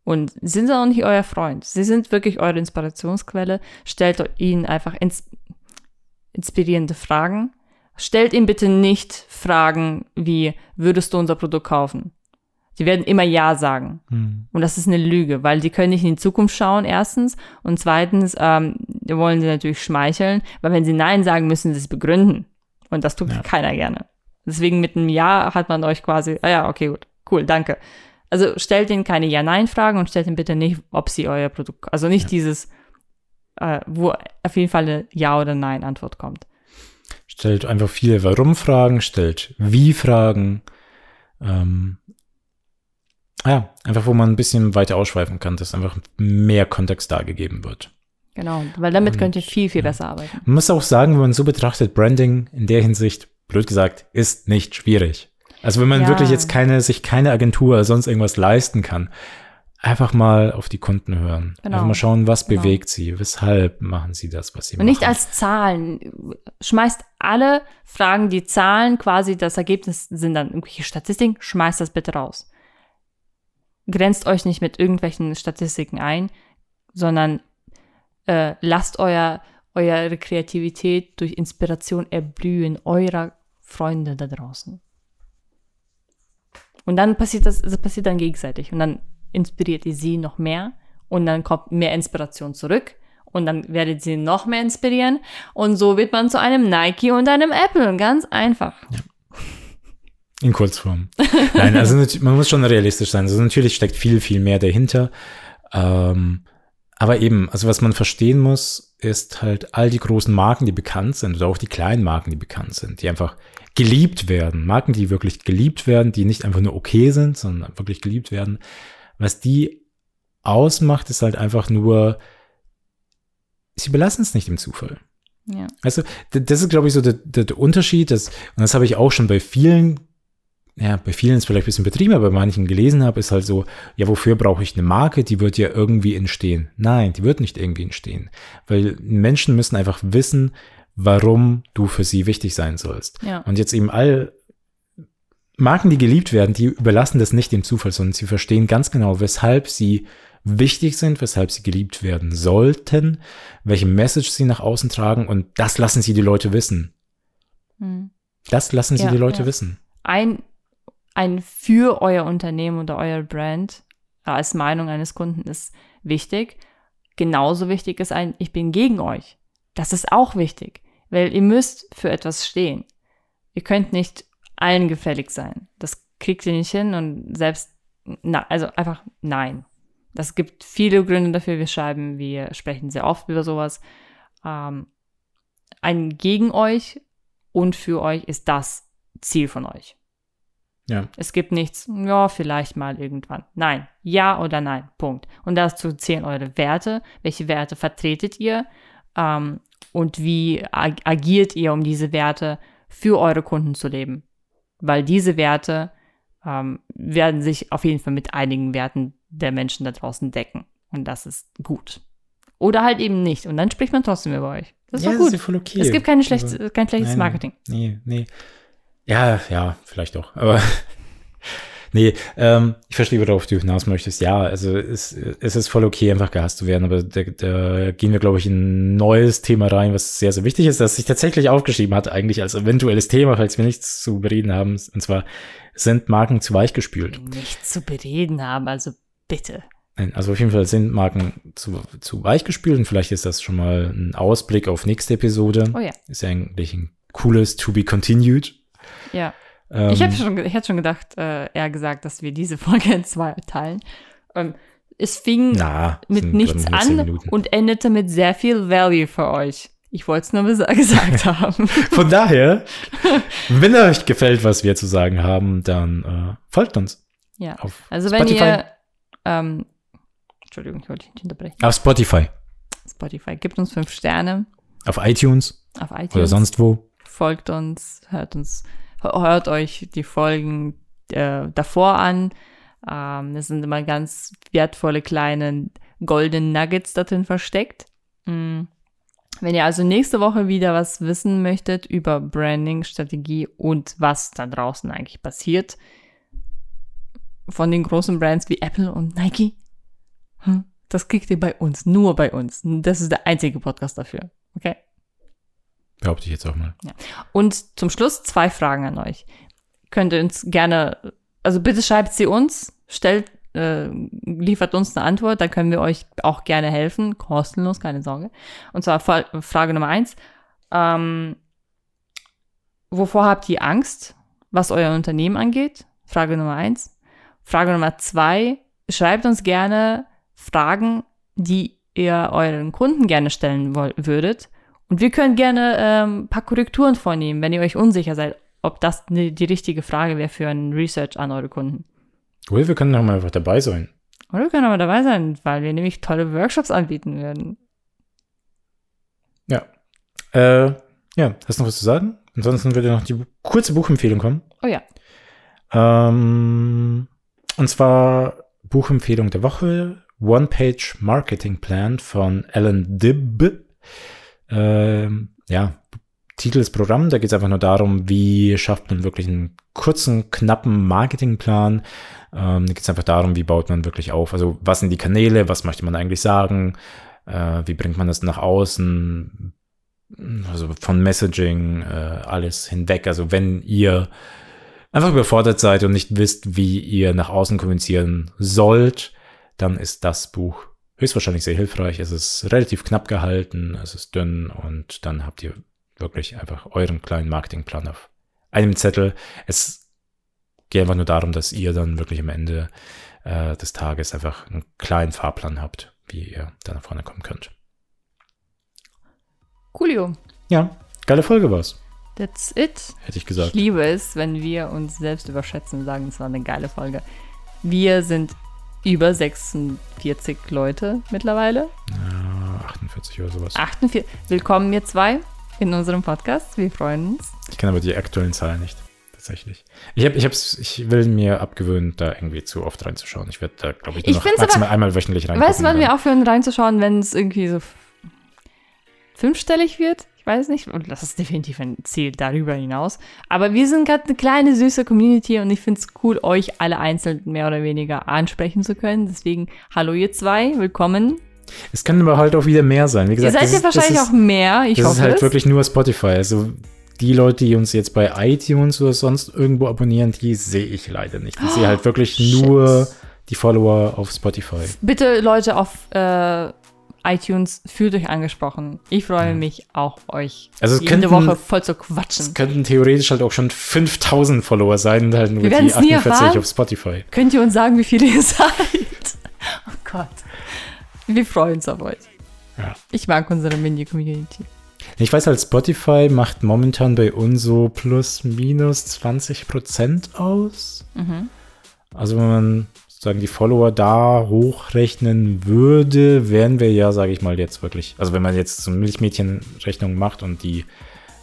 Und sind auch nicht euer Freund. Sie sind wirklich eure Inspirationsquelle. Stellt ihnen einfach ins inspirierende Fragen. Stellt ihnen bitte nicht Fragen wie, würdest du unser Produkt kaufen? Sie werden immer Ja sagen. Hm. Und das ist eine Lüge, weil die können nicht in die Zukunft schauen, erstens. Und zweitens ähm, wollen sie natürlich schmeicheln, weil wenn sie Nein sagen, müssen sie es begründen. Und das tut Ja. keiner gerne. Deswegen mit einem Ja hat man euch quasi, ah ja, okay, gut, cool, danke. Also stellt ihnen keine Ja-Nein-Fragen und stellt ihnen bitte nicht, ob sie euer Produkt, also nicht Ja. dieses, äh, wo auf jeden Fall eine Ja- oder Nein-Antwort kommt. Stellt einfach viele Warum-Fragen, stellt Wie-Fragen. Ähm, ja, einfach, wo man ein bisschen weiter ausschweifen kann, dass einfach mehr Kontext dargegeben wird. Genau, weil damit Und, könnt ihr viel, viel ja. besser arbeiten. Man muss auch sagen, wenn man so betrachtet, Branding in der Hinsicht, blöd gesagt, ist nicht schwierig. Also wenn man Ja. wirklich jetzt keine, sich keine Agentur oder sonst irgendwas leisten kann, einfach mal auf die Kunden hören. Genau. Einfach mal schauen, was Genau. bewegt sie, weshalb machen sie das, was sie Und machen. nicht als Zahlen. Schmeißt alle Fragen, die Zahlen quasi das Ergebnis sind dann irgendwelche Statistiken, schmeißt das bitte raus. Grenzt euch nicht mit irgendwelchen Statistiken ein, sondern äh, lasst euer, eure Kreativität durch Inspiration erblühen eurer Freunde da draußen. Und dann passiert das, das passiert dann gegenseitig. Und dann inspiriert ihr sie noch mehr und dann kommt mehr Inspiration zurück und dann werdet sie noch mehr inspirieren und so wird man zu einem Nike und einem Apple. Ganz einfach. In Kurzform. Nein, also man muss schon realistisch sein. Also natürlich steckt viel, viel mehr dahinter. Ähm, aber eben, also was man verstehen muss, ist halt all die großen Marken, die bekannt sind, oder auch die kleinen Marken, die bekannt sind, die einfach geliebt werden. Marken, die wirklich geliebt werden, die nicht einfach nur okay sind, sondern wirklich geliebt werden. Was die ausmacht, ist halt einfach nur, sie belassen es nicht im Zufall. Ja. Also, das ist, glaube ich, so der, der, der Unterschied, das, und das habe ich auch schon bei vielen, ja, bei vielen ist vielleicht ein bisschen betrieben, aber bei manchen gelesen habe, ist halt so, ja, wofür brauche ich eine Marke? Die wird ja irgendwie entstehen. Nein, die wird nicht irgendwie entstehen. Weil Menschen müssen einfach wissen, warum du für sie wichtig sein sollst. Ja. Und jetzt eben all Marken, die geliebt werden, die überlassen das nicht dem Zufall, sondern sie verstehen ganz genau, weshalb sie wichtig sind, weshalb sie geliebt werden sollten, welche Message sie nach außen tragen und das lassen sie die Leute wissen. Hm. Das lassen sie Ja, die Leute ja. wissen. Ein, ein für euer Unternehmen oder euer Brand als Meinung eines Kunden ist wichtig. Genauso wichtig ist ein, ich bin gegen euch. Das ist auch wichtig, weil ihr müsst für etwas stehen. Ihr könnt nicht allen gefällig sein. Das kriegt ihr nicht hin und selbst, na, also einfach nein. Das gibt viele Gründe dafür. Wir schreiben, wir sprechen sehr oft über sowas. Ähm, ein gegen euch und für euch ist das Ziel von euch. Ja. Es gibt nichts, ja, vielleicht mal irgendwann. Nein, ja oder nein, Punkt. Und dazu zählen eure Werte. Welche Werte vertretet ihr? Ähm, und wie ag agiert ihr, um diese Werte für eure Kunden zu leben? Weil diese Werte ähm, werden sich auf jeden Fall mit einigen Werten der Menschen da draußen decken. Und das ist gut. Oder halt eben nicht. Und dann spricht man trotzdem über euch. Das ist ja, gut. ist okay. es gibt keine schlecht, Also, kein schlechtes nein, Marketing. Nee, nee. Ja, ja, vielleicht doch. Aber nee, ähm, ich verstehe, worauf du hinaus möchtest. Ja, also es, es ist voll okay, einfach gehasst zu werden. Aber da, da gehen wir, glaube ich, in ein neues Thema rein, was sehr, sehr wichtig ist, das ich tatsächlich aufgeschrieben hatte, eigentlich als eventuelles Thema, falls wir nichts zu bereden haben. Und zwar sind Marken zu weich gespült. Nichts zu bereden haben, also bitte. Nein, also auf jeden Fall sind Marken zu, zu weich gespült und vielleicht ist das schon mal ein Ausblick auf nächste Episode. Oh ja. Ist ja eigentlich ein cooles To Be Continued. Ja. Ähm, Ich hätte schon, ich schon gedacht, äh, eher gesagt, dass wir diese Folge in zwei teilen. Ähm, es fing na, mit nichts an Minuten. und endete mit sehr viel Value für euch. Ich wollte es nur gesagt haben. Von daher, wenn euch gefällt, was wir zu sagen haben, dann äh, folgt uns Ja. auf Also wenn Spotify. ihr, ähm, Entschuldigung, ich wollte dich nicht unterbrechen. Auf Spotify, Spotify, gebt uns fünf Sterne auf iTunes auf iTunes. oder sonst wo. folgt uns, hört uns, hört euch die Folgen äh, davor an. Ähm, es sind immer ganz wertvolle kleine goldene Nuggets da drin versteckt. Mm. Wenn ihr also nächste Woche wieder was wissen möchtet über Branding, Strategie und was da draußen eigentlich passiert, von den großen Brands wie Apple und Nike, hm, das kriegt ihr bei uns, nur bei uns. Das ist der einzige Podcast dafür. Okay? Behaupte ich jetzt auch mal. Und zum Schluss zwei Fragen an euch. Könnt ihr uns gerne, also bitte schreibt sie uns, stellt, äh, liefert uns eine Antwort, dann können wir euch auch gerne helfen, kostenlos, keine Sorge. Und zwar Frage Nummer eins. Ähm, wovor habt ihr Angst, was euer Unternehmen angeht? Frage Nummer eins. Frage Nummer zwei. Schreibt uns gerne Fragen, die ihr euren Kunden gerne stellen würdet. Und wir können gerne ähm, ein paar Korrekturen vornehmen, wenn ihr euch unsicher seid, ob das ne, die richtige Frage wäre für ein Research an eure Kunden. Oder wir können auch mal einfach dabei sein. Oder wir können aber dabei sein, weil wir nämlich tolle Workshops anbieten werden. Ja. Äh, ja, hast du noch was zu sagen? Ansonsten würde noch die kurze Buchempfehlung kommen. Oh ja. Ähm, und zwar Buchempfehlung der Woche: One-Page Marketing Plan von Alan Dibb. Ähm, ja, Titel des Programms, da geht es einfach nur darum, wie schafft man wirklich einen kurzen, knappen Marketingplan. Ähm, da geht es einfach darum, wie baut man wirklich auf. Also was sind die Kanäle, was möchte man eigentlich sagen, äh, wie bringt man das nach außen, also von Messaging, äh, alles hinweg. Also wenn ihr einfach überfordert seid und nicht wisst, wie ihr nach außen kommunizieren sollt, dann ist das Buch höchstwahrscheinlich sehr hilfreich. Es ist relativ knapp gehalten, es ist dünn und dann habt ihr wirklich einfach euren kleinen Marketingplan auf einem Zettel. Es geht einfach nur darum, dass ihr dann wirklich am Ende äh, des Tages einfach einen kleinen Fahrplan habt, wie ihr da nach vorne kommen könnt. Coolio. Ja, geile Folge war's, That's it. hätte ich Ich gesagt. liebe es, wenn wir uns selbst überschätzen und sagen, es war eine geile Folge. Wir sind über 46 Leute mittlerweile. Ja, 48 oder sowas. 48. Willkommen, ihr zwei, in unserem Podcast. Wir freuen uns. Ich kenne aber die aktuellen Zahlen nicht. Tatsächlich. Ich, hab, ich, hab's, ich will mir abgewöhnen, da irgendwie zu oft reinzuschauen. Ich werde da, glaube ich, Ich noch maximal einmal wöchentlich reingucken. Weißt du, wann wir aufhören reinzuschauen, wenn es irgendwie so fünfstellig wird? Ich weiß nicht. Und das ist definitiv ein Ziel darüber hinaus. Aber wir sind gerade eine kleine, süße Community und ich finde es cool, euch alle einzeln mehr oder weniger ansprechen zu können. Deswegen, hallo ihr zwei, willkommen. Es kann aber halt auch wieder mehr sein. Wie Ihr gesagt, seid das ja wahrscheinlich ist, auch mehr. Ich das hoffe ist halt es. wirklich nur Spotify. Also die Leute, die uns jetzt bei iTunes oder sonst irgendwo abonnieren, die sehe ich leider nicht. Ich sehe halt wirklich shit. nur die Follower auf Spotify. Bitte, Leute auf äh, iTunes, fühlt euch angesprochen. Ich freue mich auch, euch Also es jede könnten- Woche voll zu quatschen. Es könnten theoretisch halt auch schon 5000 Follower sein halt nur Wir die werden's nie 48 erfahren. auf Spotify. Könnt ihr uns sagen, wie viele ihr seid? Oh Gott. Wir freuen uns auf euch. Ja. Ich mag unsere Mini-Community. Ich weiß halt, Spotify macht momentan bei uns so plus minus 20 Prozent aus. Mhm. Also wenn man sozusagen die Follower da hochrechnen würde, wären wir ja, sage ich mal, jetzt wirklich, also wenn man jetzt so eine Milchmädchenrechnung macht und die,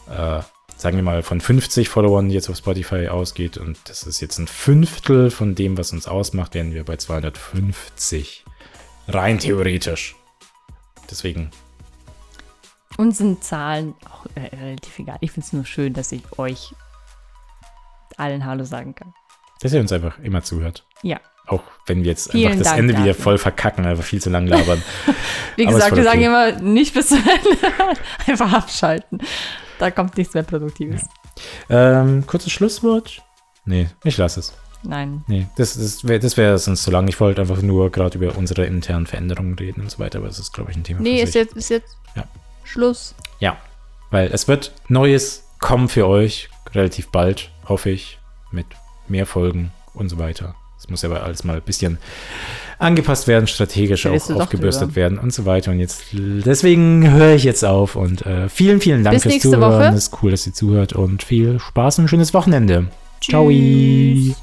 äh, sagen wir mal, von 50 Followern jetzt auf Spotify ausgeht und das ist jetzt ein Fünftel von dem, was uns ausmacht, wären wir bei 250. Rein theoretisch. Deswegen, Uns sind Zahlen auch äh, relativ egal. Ich finde es nur schön, dass ich euch allen Hallo sagen kann. dass ihr uns einfach immer zuhört. Ja. Auch wenn wir jetzt Vielen einfach das Dank Ende wieder voll verkacken, einfach viel zu lang labern. Wie Aber gesagt, wir sagen immer nicht bis zum Ende. Einfach abschalten. Da kommt nichts mehr Produktives. ähm, kurzes Schlusswort? Nee, ich lasse es. Nein. Nee, das, das wäre das wär sonst zu lang. Ich wollte einfach nur gerade über unsere internen Veränderungen reden und so weiter, aber das ist, glaube ich, ein Thema Nee, ist jetzt, ist jetzt Ja. Schluss. Ja, weil es wird Neues kommen für euch, relativ bald, hoffe ich, mit mehr Folgen und so weiter. Es muss aber alles mal ein bisschen angepasst werden, strategisch auch aufgebürstet drüber. werden und so weiter. Und jetzt, deswegen höre ich jetzt auf und äh, vielen, vielen Dank Bis fürs Zuhören. Es ist cool, dass ihr zuhört und viel Spaß und ein schönes Wochenende. Ciao. Tschüss.